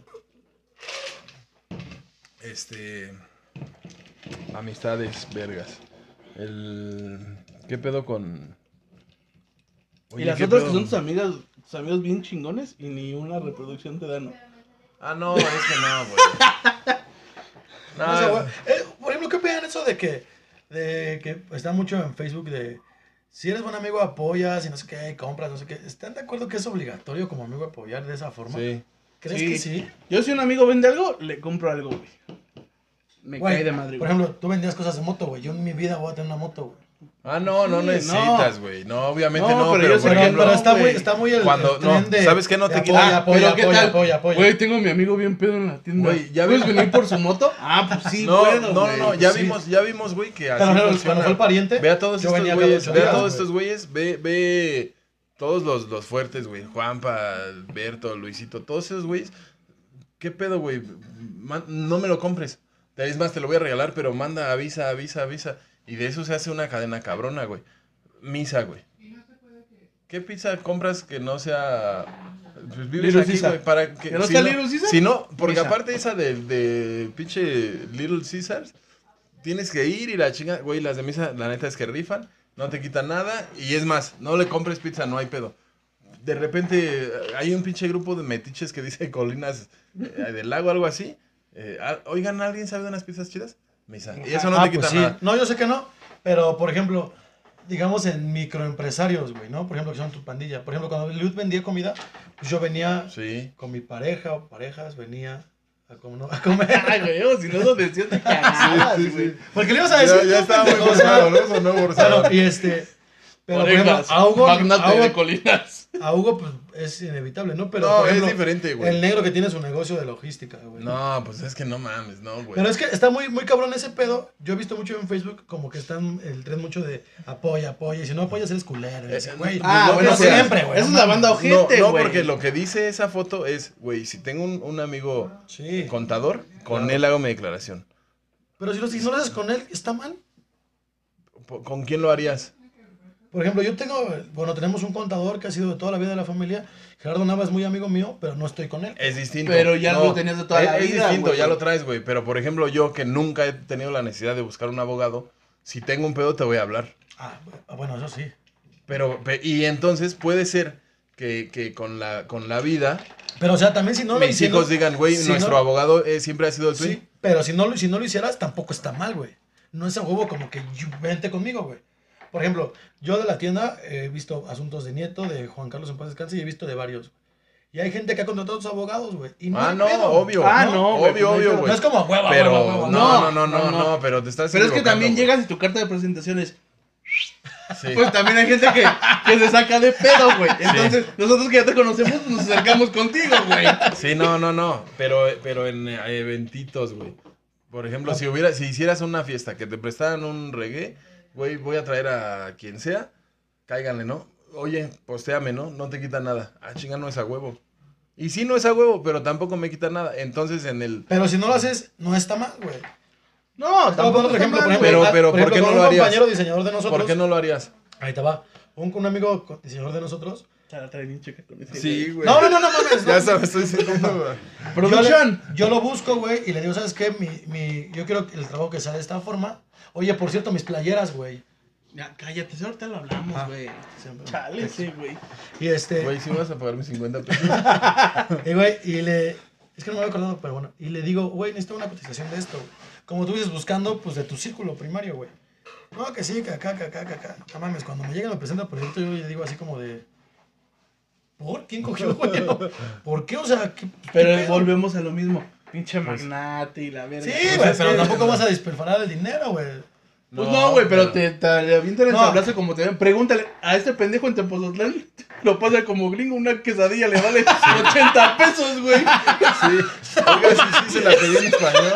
Este. Amistades, vergas. El. ¿Qué pedo con.? y las ¿qué otras que son tus amigas, tus amigos bien chingones y ni una reproducción te dan. ¿no? Ah, no, es que no, güey. No, O sea, güey, eh, por ejemplo, ¿qué opinan eso de que, de que está mucho en Facebook de si eres buen amigo apoyas y no sé qué, compras, no sé qué? ¿Están de acuerdo que es obligatorio como amigo apoyar de esa forma? sí. ¿Crees Sí. que sí? Yo si un amigo vende algo, le compro algo, güey. Me Güey, cae de madre, Por ejemplo, tú vendías cosas de moto, güey. Yo en mi vida voy a tener una moto, güey. Ah, no, no necesitas, güey. No. obviamente No, no, pero pero, por ejemplo. pero está, muy, está muy el, Cuando- el no, de- ¿sabes qué no te apoya, pero ¿qué apoya, tal? apoya, apoya. Güey, tengo a mi amigo bien pedo en la tienda. Güey, ya ¿Puedes vimos- venir por su moto? Ah, pues sí, no, puedo, no, no, no, ya Sí. vimos, ya vimos, güey, que así Pero, funciona. cuando fue el pariente, Ve a todos yo estos güeyes, ve a todos estos güeyes, ve, ve todos los, los fuertes, güey. Juanpa, Alberto, Luisito, todos esos güeyes. ¿Qué pedo, güey? No me lo compres. Es más, te lo voy a regalar, pero manda, avisa, avisa, avisa. Y de eso se hace una cadena cabrona, güey. Misa, güey. ¿Qué pizza compras que no sea... Pues vives Little aquí, Caesar. güey, para que... ¿Que no si sea Little Caesar? Si no, porque Misa. aparte esa de, de pinche Little Caesars, tienes que ir y la chinga, güey, las de misa, la neta es que rifan, no te quitan nada, y es más, no le compres pizza, no hay pedo. De repente hay un pinche grupo de metiches que dice colinas eh, del lago, algo así. eh, ah, Oigan, ¿alguien sabe de unas pizzas chidas? Misa. Y eso no Ah, te quita pues sí. nada. No, yo sé que no. Pero, por ejemplo, digamos en microempresarios, güey, ¿no? Por ejemplo, que son tu pandilla. Por ejemplo, cuando Luz vendía comida, pues yo venía Sí. con mi pareja o parejas, venía a, como- a comer. Ay, güey, si no lo decías de cagadas, Sí, sí, güey. sí. Porque le ibas a decir. Ya, ya estaba muy ¿no? Sonó forzado. Claro, y este. Pero, por ejemplo, a Hugo, magnate a Hugo- de colinas. a Hugo, pues es inevitable, ¿no? Pero, no, por ejemplo, es diferente, güey. el negro que tiene su negocio de logística, güey. No, pues es que no mames, no, güey. Pero es que está muy, muy cabrón ese pedo. Yo he visto mucho en Facebook como que están el tren mucho de apoya, apoya. Y si no apoyas, eres culero. Eh, güey, Ah, no, bueno, no siempre, güey. Esa es no la banda No, ojete, no, güey. porque lo que dice esa foto es, güey, si tengo un, un amigo Sí. contador, con Claro. él hago mi declaración. Pero si, lo- si no lo haces con él, ¿está mal? ¿Con quién lo harías? Por ejemplo, yo tengo, bueno, tenemos un contador que ha sido de toda la vida de la familia. Gerardo Nava es muy amigo mío, pero no estoy con él. Es distinto. Pero ya lo tenías de toda es, la es vida, distinto, güey. ya lo traes, güey. Pero, por ejemplo, yo que nunca he tenido la necesidad de buscar un abogado, si tengo un pedo te voy a hablar. Ah, bueno, eso sí. Pero, pe- y entonces puede ser que, que con, la, con la vida Pero, o sea, también si no lo mis hijos digan, güey, si nuestro no- abogado eh, siempre ha sido el twin. Sí, pero si no, lo- si no lo hicieras, tampoco está mal, güey. No es a huevo como que "Yu- vente conmigo, güey. Por ejemplo, yo de la tienda he visto asuntos de Nieto, de Juan Carlos en paz descanse y he visto de varios. Y hay gente que ha contratado a sus abogados, güey. No ah, no, pedo. obvio. Ah, no, obvio, pues no hay obvio, güey. No es como hueva, Pero, hueva, hueva. no, no, no, no, no, no, no. pero te estás Pero es que también güey. llegas y tu carta de presentación es. Sí. Pues también hay gente que, que se saca de pedo, güey. Entonces, nosotros que ya te conocemos, nos acercamos contigo, güey. Sí, no, no, no. Pero, pero en eh, eventitos, güey. Por ejemplo, si hubiera, si hicieras una fiesta que te prestaran un reggae, güey, voy a traer a quien sea, cáiganle, ¿no? Oye, postéame, ¿no? No te quita nada. Ah, chinga, no es a huevo. Y sí, no es a huevo, pero tampoco me quita nada. Entonces, en el. Pero si no lo haces, no está mal, güey. No, tampoco otro ejemplo, por ejemplo, Pero- pero, por ¿por qué no lo un harías? compañero diseñador de nosotros. ¿Por qué no lo harías? Ahí te va. Un, un amigo diseñador de nosotros. La trae bien checa con ese, Sí, güey. No, no, no, no mames. Ya no. sabes, estoy sintiendo, güey. Producción. yo lo busco, güey, y le digo, ¿sabes qué? Mi, mi, yo quiero que el trabajo que sea de esta forma. Oye, por cierto, mis playeras, güey. Ya, cállate, si ahorita lo hablamos, Ah. güey. Chale, sí, güey. Y este. Güey, si vas a pagar mis 50 pesos. Y, güey, y le. Es que no me había acordado, pero bueno. Y le digo, güey, necesito una cotización de esto, güey. Como tú dices, buscando, pues, de tu círculo primario, güey. No, que sí, que acá, que acá, que acá. No mames, cuando me llega y me presenta el proyecto, yo le digo así como de. ¿Por? ¿Quién cogió, güey? ¿Por qué? O sea, ¿qué, Pero volvemos a lo mismo. Pinche magnate y la verga. Sí, Pues güey, pero tampoco vas a despilfarrar el dinero, güey. Pues no, güey, pero te, te avientan el No. sablazo como te ven. Pregúntale a este pendejo en Tempozotlán. Lo pasa como gringo, una quesadilla le vale 80 pesos, güey. Sí. Oiga, sí, sí, se la pedí en español.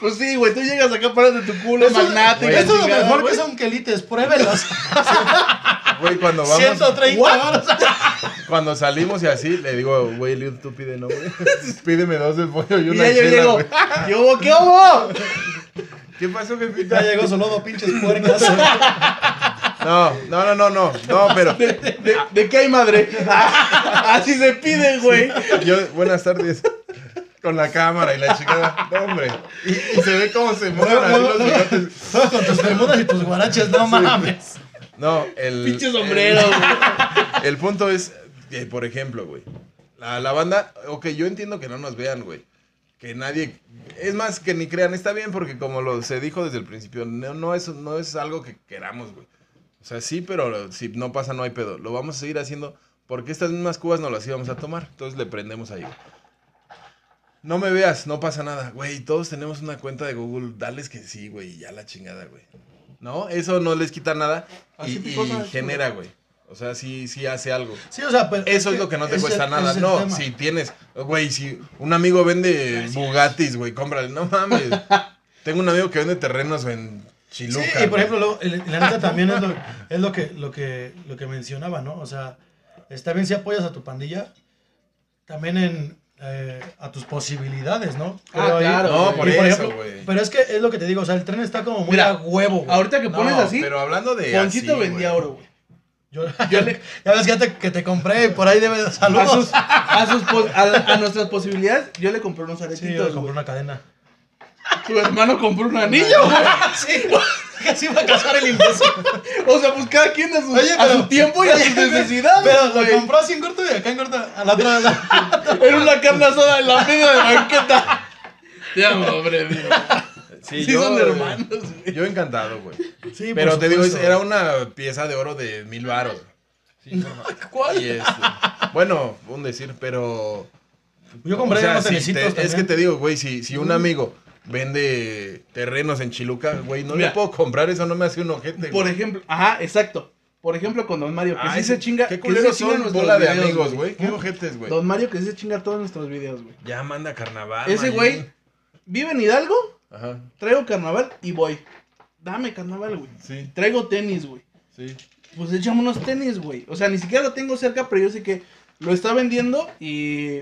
Pues sí, güey, tú llegas acá, paras de tu culo, Eso- magnate. y güey, la Esto es lo mejor güey. que son quelites, pruébelos. Güey, cuando vamos. 130 varos. Cuando salimos y así, le digo, güey, Lil, tú pide, ¿no, güey? Pídeme dos del pollo y Y una ya yo llego. ¿Qué hubo? ¿Qué hubo? ¿Qué pasó, jefita? Ya llegó solo dos pinches puercas. No, no, no, no, no, no, pero ¿De, de, de qué hay madre? Así se pide, güey. yo, buenas tardes. Con la cámara y la chingada. No, hombre. Y, y se ve cómo se mueven los bigotes. Todo con tus bermudas y tus guaraches, no mames. No, el. Pinche sombrero, güey. El, el punto es, que, por ejemplo, güey. La, la banda, ok, yo entiendo que no nos vean, güey. Que nadie. Es más, que ni crean, está bien porque como lo se dijo desde el principio, no, no, es, no es algo que queramos, güey. O sea, sí, pero si no pasa, no hay pedo. Lo vamos a seguir haciendo porque estas mismas cubas no las íbamos a tomar. Entonces le prendemos ahí, güey. No me veas, no pasa nada, güey. Todos tenemos una cuenta de Google. Dales que sí, güey. y Ya la chingada, güey. ¿No? Eso no les quita nada. Y, genera, güey. O sea, sí, sí hace algo. Sí, o sea, pero. Eso es lo que no te cuesta nada. No, tema. si tienes, güey, si un amigo vende Bugattis, güey, cómprale. No mames. Tengo un amigo que vende terrenos en Chiluca. Sí, y por ejemplo, luego, la neta también es, lo, es lo, que, lo, que, lo que mencionaba, ¿no? O sea, está bien si apoyas a tu pandilla, también en, eh, a tus posibilidades, ¿no? Ah, claro, No, por eso, güey. Pero es que es lo que te digo, o sea, el tren está como muy Mira, a huevo, güey. Ahorita que No, pones así, pero hablando de. Ponchito así, vendía güey. oro, güey. Yo, Yo le- ya ves que, ya te, que te compré, por ahí debe de A, saludos. sus, a, sus pos- a, a nuestras posibilidades, yo le compré unos Sí, yo le aretitos, compré güey. una cadena. Tu hermano compró un anillo, güey. sí, casi iba a casar el imbécil. O sea, pues cada quien a su, Oye, a pero- su tiempo y a sus necesidades, Pero lo compró así en corto y acá en corto, a la otra. la- Era una carne asada en la media de banqueta. Te amo, hombre, Dios. Sí, Sí, yo, son hermanos, güey. Yo encantado, güey. Sí, Pero te digo, era una pieza de oro de mil varos. ¿Cuál? Y este, bueno, un decir, pero. Yo compré o sea, unos si tenisitos te- es que te digo, güey, si, si un amigo vende terrenos en Chiluca, güey, no Mira. le puedo comprar, eso no me hace un ojete. Por güey. ejemplo, ajá, exacto. Por ejemplo, con Don Mario, que sí se chinga. Qué culeros son bola de videos, amigos, güey. Qué ojetes, güey. Don Mario, que sí se chinga todos nuestros videos, güey. Ya manda carnaval. Ese man. güey vive en Hidalgo, Ajá, traigo carnaval y voy. Dame carnaval, güey. sí, Traigo tenis, güey. sí. Pues echamos unos tenis, güey. O sea, ni siquiera lo tengo cerca, pero yo sé que lo está vendiendo y.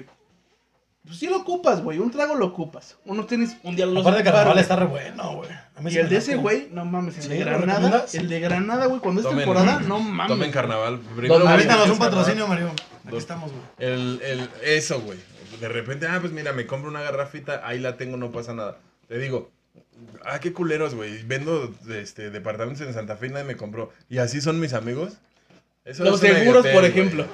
Pues sí lo ocupas, güey. Un trago lo ocupas. Unos tenis, un día los Aparte carnaval está re bueno, güey. A mí Y sí el me de late. ese güey, no mames, el Sí, de ¿lo Granada. recomiendas? El de Granada, güey, cuando es Tomen- temporada, no mames. Tomen carnaval. Don Primero, Mario. Avítanos un patrocinio, Mario. Aquí Dos. estamos, güey. El, el, eso, güey. De repente, ah, pues mira, me compro una garrafita, ahí la tengo, no pasa nada. Te digo, ah, qué culeros, güey. Vendo este, departamentos en Santa Fe y nadie me compró. Y así son mis amigos. Eso Los es una seguros, por güey. ejemplo.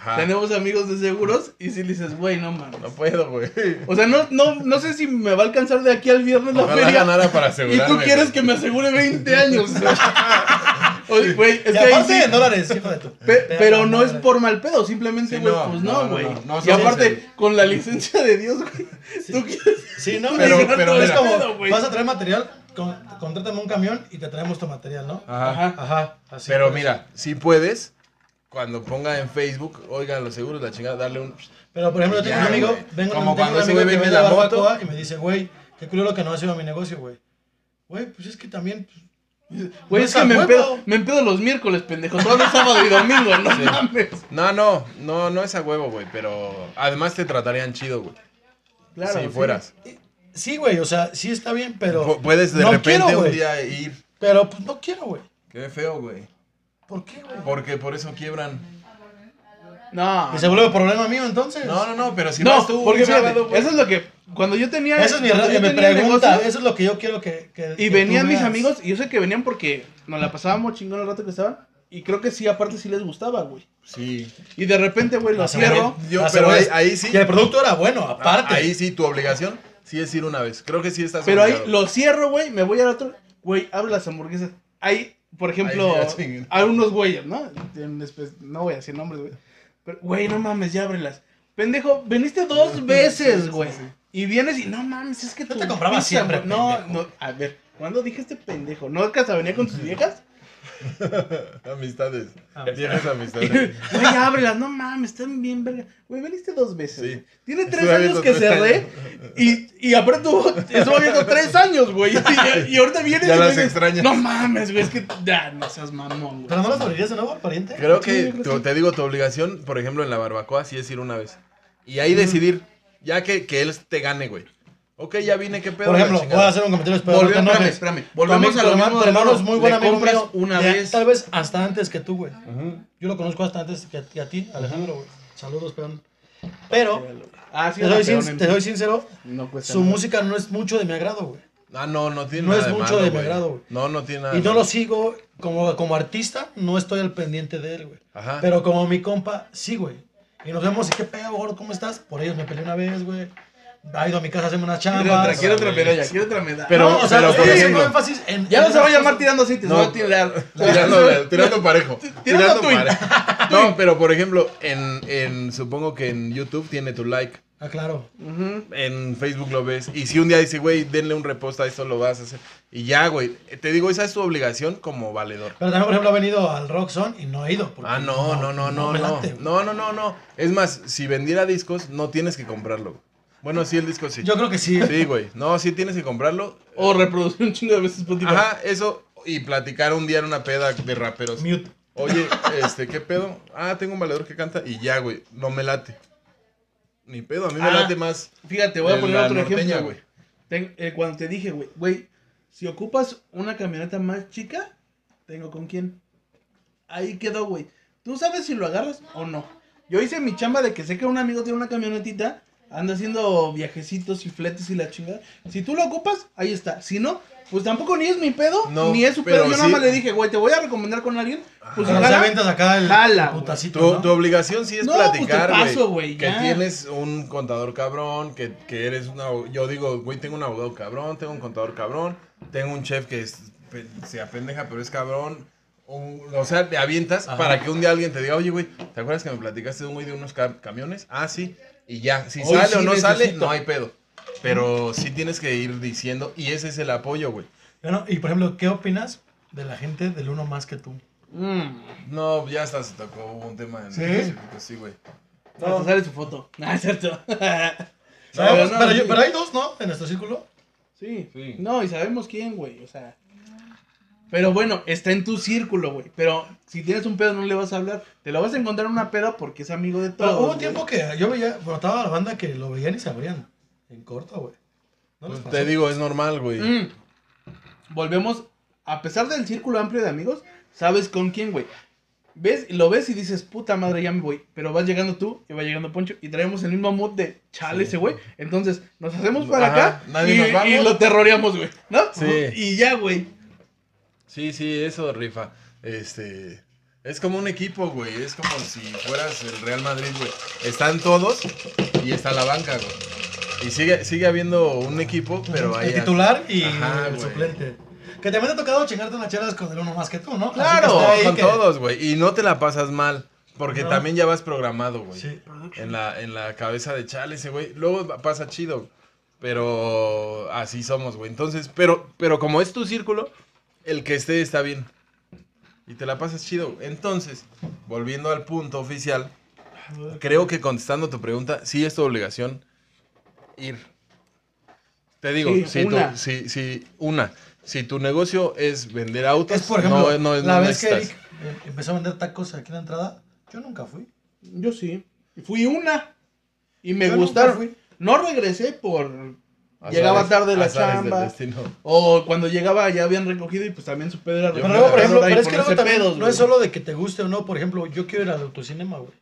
Ajá. Tenemos amigos de seguros y si le dices, güey, no mames. No puedo, güey. O sea, no, no, no sé si me va a alcanzar de aquí al viernes la Ojalá feria. ganara para Y asegurarme. tú quieres que me asegure 20 años. güey. Oye, güey, es Y que ahí aparte sí- en dólares, hijo de tu. Pe- pero no es por mal pedo, simplemente, Sí, güey, no, pues no, güey. no, no y aparte, con la licencia de Dios, güey, tú quieres... Sí, no, Pero- pero, pero es como, Pedo, güey. vas a traer material, con, contrátame un camión y te traemos tu material, ¿no? Ajá. Ajá. Ajá, así. Pero pues. mira, si puedes, cuando ponga en Facebook, oigan los seguros, la chingada, darle un. Pero por ejemplo, yo tengo Ya, un amigo, güey. vengo Como tengo cuando un ese amigo güey que vende vende la moto. barbacoa y me dice, güey, qué culero que no ha sido a mi negocio, güey. Güey, pues es que también. pues, Güey, No es que me huevo. empedo, me empedo los miércoles, pendejo, todos los sábados y domingo, no Sí. mames. No, no, no, no es a huevo, güey, pero además te tratarían chido, güey. Claro, si sí. fueras. Sí, güey, o sea, sí está bien, pero. Pu- Puedes de no repente quiero, un güey. día ir. Pero pues no quiero, güey. Qué feo, güey. ¿Por qué, güey? Porque por eso quiebran. No, Y se vuelve problema mío entonces. No, no, no, pero si no, vas tú porque sábado, güey. eso es lo que, cuando yo tenía... Esa es mi yo me pregunta, negocio, eso es lo que yo quiero que. que Y que venían tú mis veas. amigos, y yo sé que venían porque nos la pasábamos chingón el rato que estaban, y creo que sí, aparte sí les gustaba, güey. Sí. Y de repente, güey, lo La cierro. Yo- la pero ahí, ahí sí. Que el producto era bueno, aparte. Ahí sí, tu obligación sí es ir una vez. Creo que sí estás Pero ahí lo cierro, güey, me voy al otro. Güey, abre las hamburguesas. Hay, por ejemplo, chinguen. hay unos güeyes, ¿no? No voy a decir nombres, güey. Pero, güey, no mames, ya ábrelas. Pendejo, veniste dos veces, güey. Y vienes y no mames, es que tu te compraba pizza, siempre. No, pendejo. no, a ver, ¿cuándo dije este pendejo? ¿No que hasta venía con tus viejas? Amistades. Viejas amistades. Güey, ábrelas, no mames, están bien verga. Güey, veniste dos veces. Sí. Tiene tres Estuve años que tres cerré. Y, y aparte tuvo, estuvo abierto tres años, güey. Y, y ahorita vienes Ya y las dices, extrañas. No mames, güey, es que ya no seas mamón, güey. ¿Pero no las abrirías de nuevo al pariente? Creo tu- que- te digo, tu obligación, por ejemplo, en la barbacoa, sí es ir una vez. Y ahí decidir, ya que, que él te gane, güey. Ok, ya vine, qué pedo. Por ejemplo, voy a hacer un comentario, espero Volvió- no te espérame, espérame. Volvemos a lo tu hermano- mismo Tu hermano es muy buen amigo mío. una de- vez. Tal vez hasta antes que tú, güey. Yo lo conozco hasta antes que a, que a ti, Alejandro, güey. Saludos, peón. Pero, Ah, sí, te era soy, peón sin- en- te soy sincero, No su nada. música no es mucho de mi agrado, güey. Ah, no, no tiene No nada es de mucho malo, de mi agrado, güey. No, no tiene nada Y no lo sigo como, como artista, no estoy al pendiente de él, güey. Ajá. Pero como mi compa, sí, güey. Y nos vemos y qué pedo, gordo, ¿cómo estás? Por ellos me peleé una vez, güey. Ha ido a mi casa a hacerme unas Quiero chambas. otra, quiero otra güey. medalla, quiero otra medalla. Pero- no, o sea, pero, estoy por haciendo ejemplo, énfasis en. ya en no se va a llamar tirando aceites, No. se va a tirar. Tirando, tirando parejo. Tirando parejo. No, pero por ejemplo, en, en, supongo que en YouTube tiene tu like. Ah, claro. En Facebook lo ves. Y si un día dice, güey, denle un repost a esto, lo vas a hacer. Y ya, güey. Te digo, esa es tu obligación como valedor. Pero también, por ejemplo, ha venido al Rock Zone y no ha ido. porque Ah, no, no, no, no, no. late, güey. No, no, no, no. Es más, si vendiera discos, no tienes que comprarlo. Bueno, sí, el disco sí. Yo creo que sí. Sí, güey. No, sí tienes que comprarlo. O reproducir un chingo de veces Spotify. Ajá, eso. Y platicar un día en una peda de raperos. Mute. Oye, este, ¿qué pedo? Ah, tengo un valedor que canta y ya, güey. No me late. Ni pedo, a mí me Ah, late más. Fíjate, voy a poner la otro norteña, ejemplo, güey. güey. Ten- eh, cuando te dije, güey, güey, si ocupas una camioneta más chica, tengo con quién. Ahí quedó, güey. Tú sabes si lo agarras o no. Yo hice mi chamba de que sé que un amigo tiene una camionetita, anda haciendo viajecitos y fletes y la chingada. Si tú lo ocupas, ahí está. Si no, pues tampoco ni es mi pedo, No, ni es su pero pedo. Yo sí. nada más le dije, güey, te voy a recomendar con alguien. Pues Pero jala. aventas acá el Jala, putacito, Tu, ¿no? tu obligación sí es No, pues platicar, paso, güey, Que tienes un contador cabrón, que, que eres una... Yo digo, güey, tengo un abogado cabrón, tengo un contador cabrón, tengo un chef que es, se apendeja, pero es cabrón. un- o sea, te avientas Ajá. para que un día alguien te diga, oye, güey, ¿te acuerdas que me platicaste de un güey de unos ca- camiones? Ah, sí. Y ya, si Hoy sale o no sale, no hay pedo. Pero sí tienes que ir diciendo, y ese es el apoyo, güey. Bueno, y por ejemplo, ¿qué opinas de la gente del uno más que tú? Mm. No, ya hasta se tocó un tema en ¿Sí? específico, sí, güey. Hasta sale su foto. Ah, es cierto. Sabemos- no, pero, yo- sí. pero hay dos, ¿no? En nuestro círculo. Sí. Sí. No, y sabemos quién, güey. O sea. Pero bueno, está en tu círculo, güey. Pero si tienes un pedo, no le vas a hablar. Te lo vas a encontrar en una peda porque es amigo de todos. Pero hubo un tiempo que yo veía, bueno, estaba la banda que lo veían y se abrían. En corto, güey. ¿No Pues te digo, es normal, güey. Mm. Volvemos. A pesar del círculo amplio de amigos, sabes con quién, güey. Ves, lo ves y dices, puta madre, ya me voy. Pero vas llegando tú y va llegando Poncho y traemos el mismo mood de chale ese güey. Entonces nos hacemos para Ajá, acá nadie y, nos vamos. y lo terroreamos, güey. ¿No? Sí. Y ya, güey. Sí, sí, eso rifa. Este. Es como un equipo, güey. Es como si fueras el Real Madrid, güey. Están todos y está la banca, güey. Y sigue, sigue habiendo un equipo, pero hay. El titular y Ajá, el güey. suplente. Que también te ha tocado chingarte unas chelas con el uno más que tú, ¿no? Claro, con que- todos, güey. Y no te la pasas mal. Porque No. también ya vas programado, güey. Sí. En la, en la cabeza de chale ese güey. Luego pasa chido. Pero así somos, güey. Entonces, pero, pero como es tu círculo, el que esté está bien. Y te la pasas chido. Entonces, volviendo al punto oficial, creo que contestando tu pregunta, sí es tu obligación ir. Te digo, Sí, si, tu- una. si, si- una. Si tu negocio es vender autos, Es por ejemplo, no, no, la no vez que. Eric eh, empezó a vender tacos aquí en la entrada, yo nunca fui. Yo sí. Fui una. Y me Yo nunca gustaron. fui. No regresé por. Azares- llegaba tarde la chamba. O cuando llegaba ya habían recogido y pues también su pedo era Yo luego, por ejemplo, pero es que luego también pedos, no güey. es solo de que te guste o no. Por ejemplo, yo quiero ir al autocinema, güey.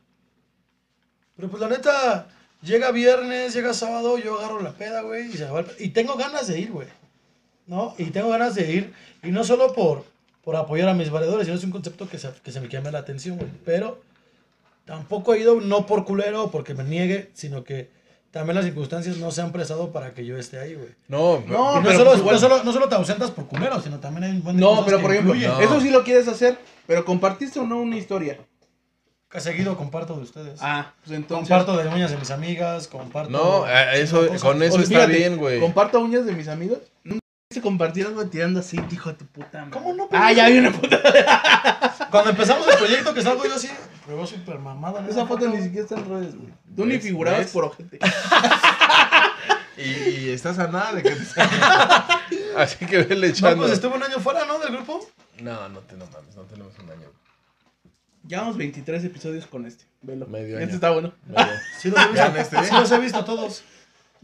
Pero pues la neta, llega viernes, llega sábado, yo agarro la peda, güey, y se va el- Y tengo ganas de ir, güey. ¿No? Y tengo ganas de ir. Y no solo por, por apoyar a mis valedores, sino es un concepto que se, que se me llama la atención, güey. Pero tampoco he ido, no por culero o porque me niegue, sino que también las circunstancias no se han prestado para que yo esté ahí, güey. No, No, Y no, pero solo, pues igual- no, solo, no solo te ausentas por culero, sino también hay un buen de No, cosas pero por ejemplo. No. eso sí lo quieres hacer. Pero compartiste o no una historia. Que seguido comparto de ustedes. Ah, pues entonces. comparto de uñas de mis amigas, comparto. No, eso, con eso está fíjate, bien, güey. Comparto uñas de mis amigos. Se compartir algo tirando así, hijo de tu puta madre. ¿Cómo no, Ah, ya vi una puta. Cuando empezamos el proyecto que salgo yo así, súper mamado. en Esa foto ni siquiera está en redes, güey. Tú ni figurabas ¿Ves? por ojete. Y, y estás a nada de que te Así que vele No, echando. pues estuve un año fuera, ¿no? Del grupo. No, no te no mames, no tenemos un año. Llevamos 23 episodios con este. Velo. Medio Este año. está bueno. Medio. Sí los he visto. este, ¿eh? Sí los he visto todos.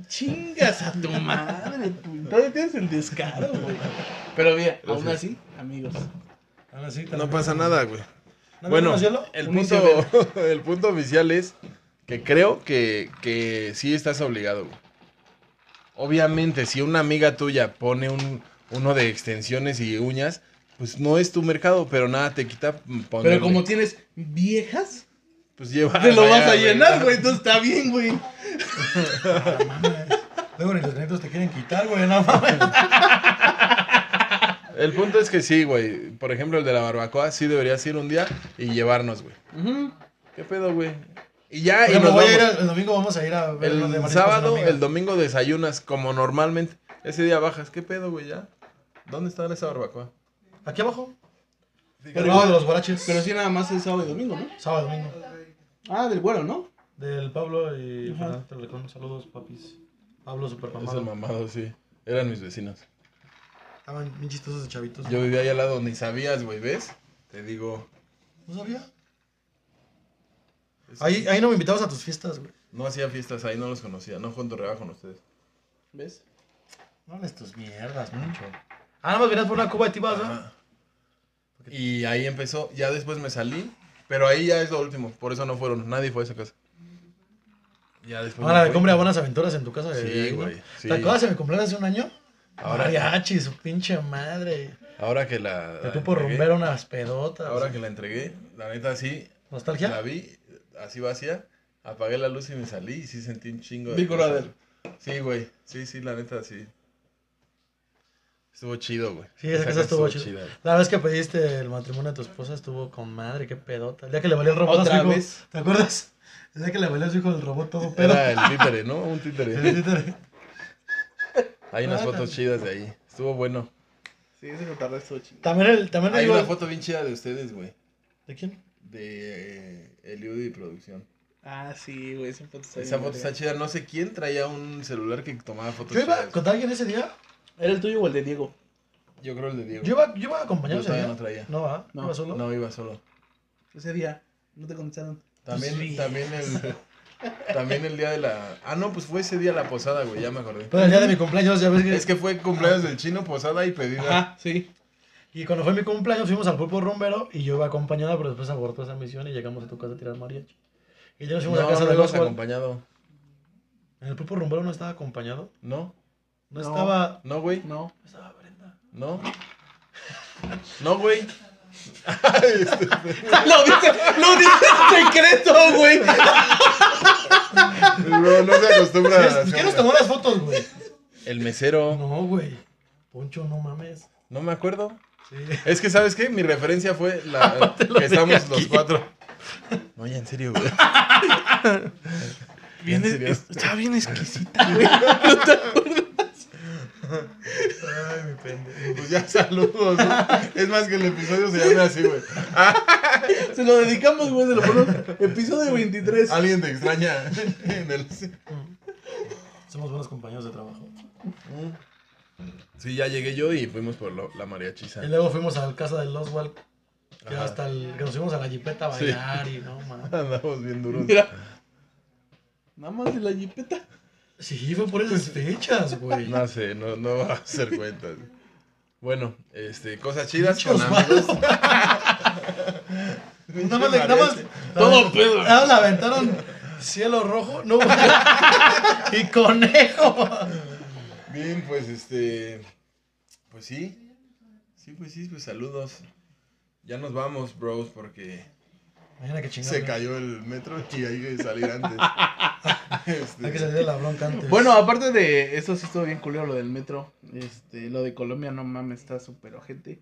Chingas a tu madre. tú. Todavía tienes el descaro, güey. Pero bien, aún así, amigos. Ahora sí, te No pasa nada, güey. ¿No Bueno, el Un punto, el punto oficial es que creo que, que sí estás obligado, güey. Obviamente, si una amiga tuya pone un, uno de extensiones y uñas, pues no es tu mercado, pero nada te quita ponerle. Pero como tienes viejas, Pues lleva. te lo vas a llenar, güey. Entonces está bien, güey. Ah, mames. Luego ni los granitos te quieren quitar, güey, no mames. El punto es que sí, güey. Por ejemplo, el de la barbacoa sí deberías ir un día y llevarnos, güey. ¿Qué pedo, güey? Y ya, Por y ejemplo, nos voy a ir vamos. a- el domingo vamos a ir a ver de El sábado, el domingo desayunas como normalmente. Ese día bajas. ¿Qué pedo, güey? Ya. ¿Dónde está esa barbacoa? Aquí abajo. Pero de los guaraches. Pero sí, nada más es sábado y domingo, ¿no? Sábado, domingo. Ah, del güero, ¿no? Del Pablo y Ajá. Fernando Telecom. Saludos, papis. Pablo super Es el mamado. mamado, sí. Eran mis vecinos. Estaban bien chistosos de chavitos. Yo vivía ahí al lado, ni sabías, güey, ¿ves? Te digo. No sabía. es- Ahí, ahí no me invitabas a tus fiestas, güey. No hacía fiestas ahí, no los conocía. No junto con ustedes. ¿Ves? No hables tus mierdas, mucho. Ah, nada más venías por una cuba y te ibas, ¿no? Ajá. Y ahí empezó. Ya después me salí. Pero ahí ya es lo último. Por eso no fueron. Nadie fue a esa casa. Ya después. Ahora de fui. compre a buenas aventuras en tu casa. de- Sí, güey, sí. ¿Te acuerdas de mi cumpleaños hace un año? Ahora- Mariachi, su pinche madre. Ahora que la. Te la tú por entregué- rumber unas pedotas. Ahora que la entregué, la neta sí. ¿Nostalgia? La vi así vacía. Apagué la luz y me salí y sí sentí un chingo de. Brother. Sí, güey. Sí, sí, la neta sí. Estuvo chido, güey. Sí, esa casa estuvo chido. chida. La vez que pediste el matrimonio de tu esposa estuvo con madre, qué pedota. El día que le valió el robot a Otra vez. ¿Te acuerdas? Día que le a su hijo el robot todo pedo. Era el títere, ¿no? Un títere. El títere. Hay unas Ah, fotos chidas de ahí. Estuvo bueno. Sí, ese cotarra estuvo chido. También el, también Hay el- una foto bien chida de ustedes, güey. ¿De quién? De eh, Eliud y producción. Ah, sí, güey, esa foto está Esa foto está chida. No sé quién traía un celular que tomaba fotos Yo iba chidas. con alguien ese día. ¿Era el tuyo o el de Diego? Yo creo el de Diego. Yo iba, yo iba acompañado Yo ese día. no traía. No, ¿ah? No, ¿Iba solo? No, iba solo. Ese día. No te contestaron. También, Pues sí. también el... También el día de la... Ah, no, pues fue ese día la posada, güey, ya me acordé. Pero el día de mi cumpleaños, ya ves que... Es que fue cumpleaños del chino, posada y pedida. Ajá, sí. Y cuando fue mi cumpleaños fuimos al pulpo rumbero y yo iba acompañado, pero después abortó esa misión y llegamos a tu casa a tirar mariachi. Y ya nos No, fuimos a casa no de los acompañado. ¿En el pulpo rumbero no estaba acompañado? ¿No? No, No. estaba... ¿No, güey? No. no estaba Brenda. ¿No? ¿No, güey? Lo dice, lo dice en secreto, güey. No, no se acostumbra a ¿Quién ¿Quién nos tomó las fotos, güey? El mesero. No, güey. Poncho, no mames. No me acuerdo. Sí. Es que, ¿sabes qué? Mi referencia fue la que estamos los cuatro. No, ya en serio, güey. Bien, es- está bien exquisita, güey. Ay, mi pendejo. Pues ya saludos. ¿no? Es más que el episodio se llame así, güey. Se lo dedicamos, güey, se lo ponemos. Episodio 23. Alguien te extraña en el... Somos buenos compañeros de trabajo. Sí, ya llegué yo y fuimos por lo- la mariachiza. Y luego fuimos a la casa del Oswald. Que Ajá. hasta el, que nos fuimos a la jipeta a Sí. bailar y no, mames. Andamos bien duros. Mira. Nada más de la jipeta. Sí, fue por esas fechas, güey. No sé, no, no va a hacer cuentas. Bueno, este, cosas chidas con amigos. Nada más, nada más. Todo pedo. Nada más le aventaron cielo rojo, no, y conejo. Bien, pues este. Pues sí. Sí, pues sí, pues saludos. Ya nos vamos, bros, porque Imagina que chingada. se cayó el metro y hay que salir antes. Este, Hay que salir de la bronca antes. Bueno, aparte de eso, sí estuvo bien culero lo del metro. Este, lo de Colombia, no mames, está súper ojete.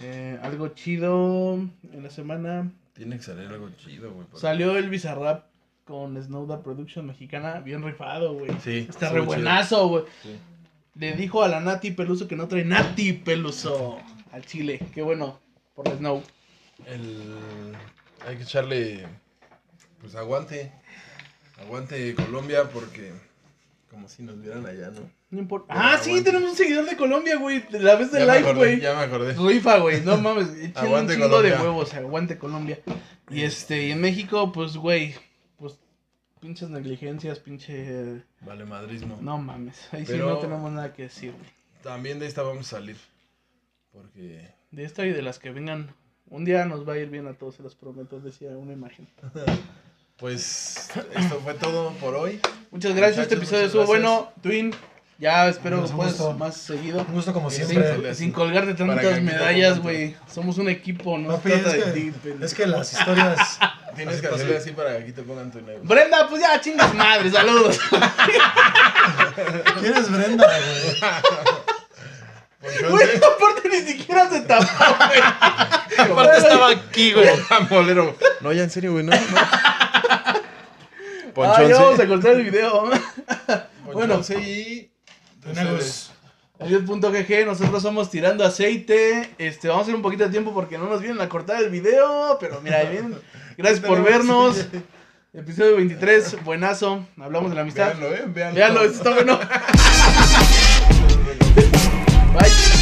Eh, algo chido en la semana. Tiene que salir algo chido, güey. porque- Salió el Bizarrap con Snowda Production mexicana, bien rifado, güey. Sí, Está re buenazo, güey. Sí. Le dijo a la Nati Peluso que no trae Nati Peluso al Chile. Qué bueno, por la Snow. El... Hay que echarle. Pues aguante. Aguante Colombia porque. Como si nos vieran allá, ¿no? No importa. Pero Ah, sí, tenemos un seguidor de Colombia, güey. La vez de live, güey. ya me acordé. Rifa, güey. No mames. Échenle un chingo Colombia. de huevos. Aguante Colombia. Y este, y en México, pues, güey. Pues, pinches negligencias, pinche. Vale, madrismo. No mames. Ahí sí no tenemos nada que decir, güey. También de esta vamos a salir. Porque. De esta y de las que vengan. Un día nos va a ir bien a todos, se los prometo, decía una imagen. Pues esto fue todo por hoy. Muchas gracias, este Muchachos, episodio muchas estuvo bueno. Twin, ya espero que puedas más seguido. Un gusto como siempre. Sin, sin colgarte tantas medallas, güey. Somos un equipo, no Papi, se es trata de que, ti. pendejo. es que las historias. Tienes Así que hacerle así para que aquí te pongan tu negro. Brenda, pues ya, chingas madre, saludos. ¿Quién es Brenda, güey? Ponchón Güey, aparte ni siquiera se tapó, güey. Aparte estaba aquí, güey. Bolero. No, ya en serio, güey, no. no. Ah, Ponchón ya vamos se- a cortar el video. Bueno. Tenemos. Adiós.gg, nosotros somos Tirando Aceite. Este, vamos a hacer un poquito de tiempo porque no nos vienen a cortar el video. Pero mira, vienen. Gracias por vernos. Episodio 23, buenazo. Hablamos de la amistad. Véanlo, eh, véanlo. Véanlo, esto está bueno. 来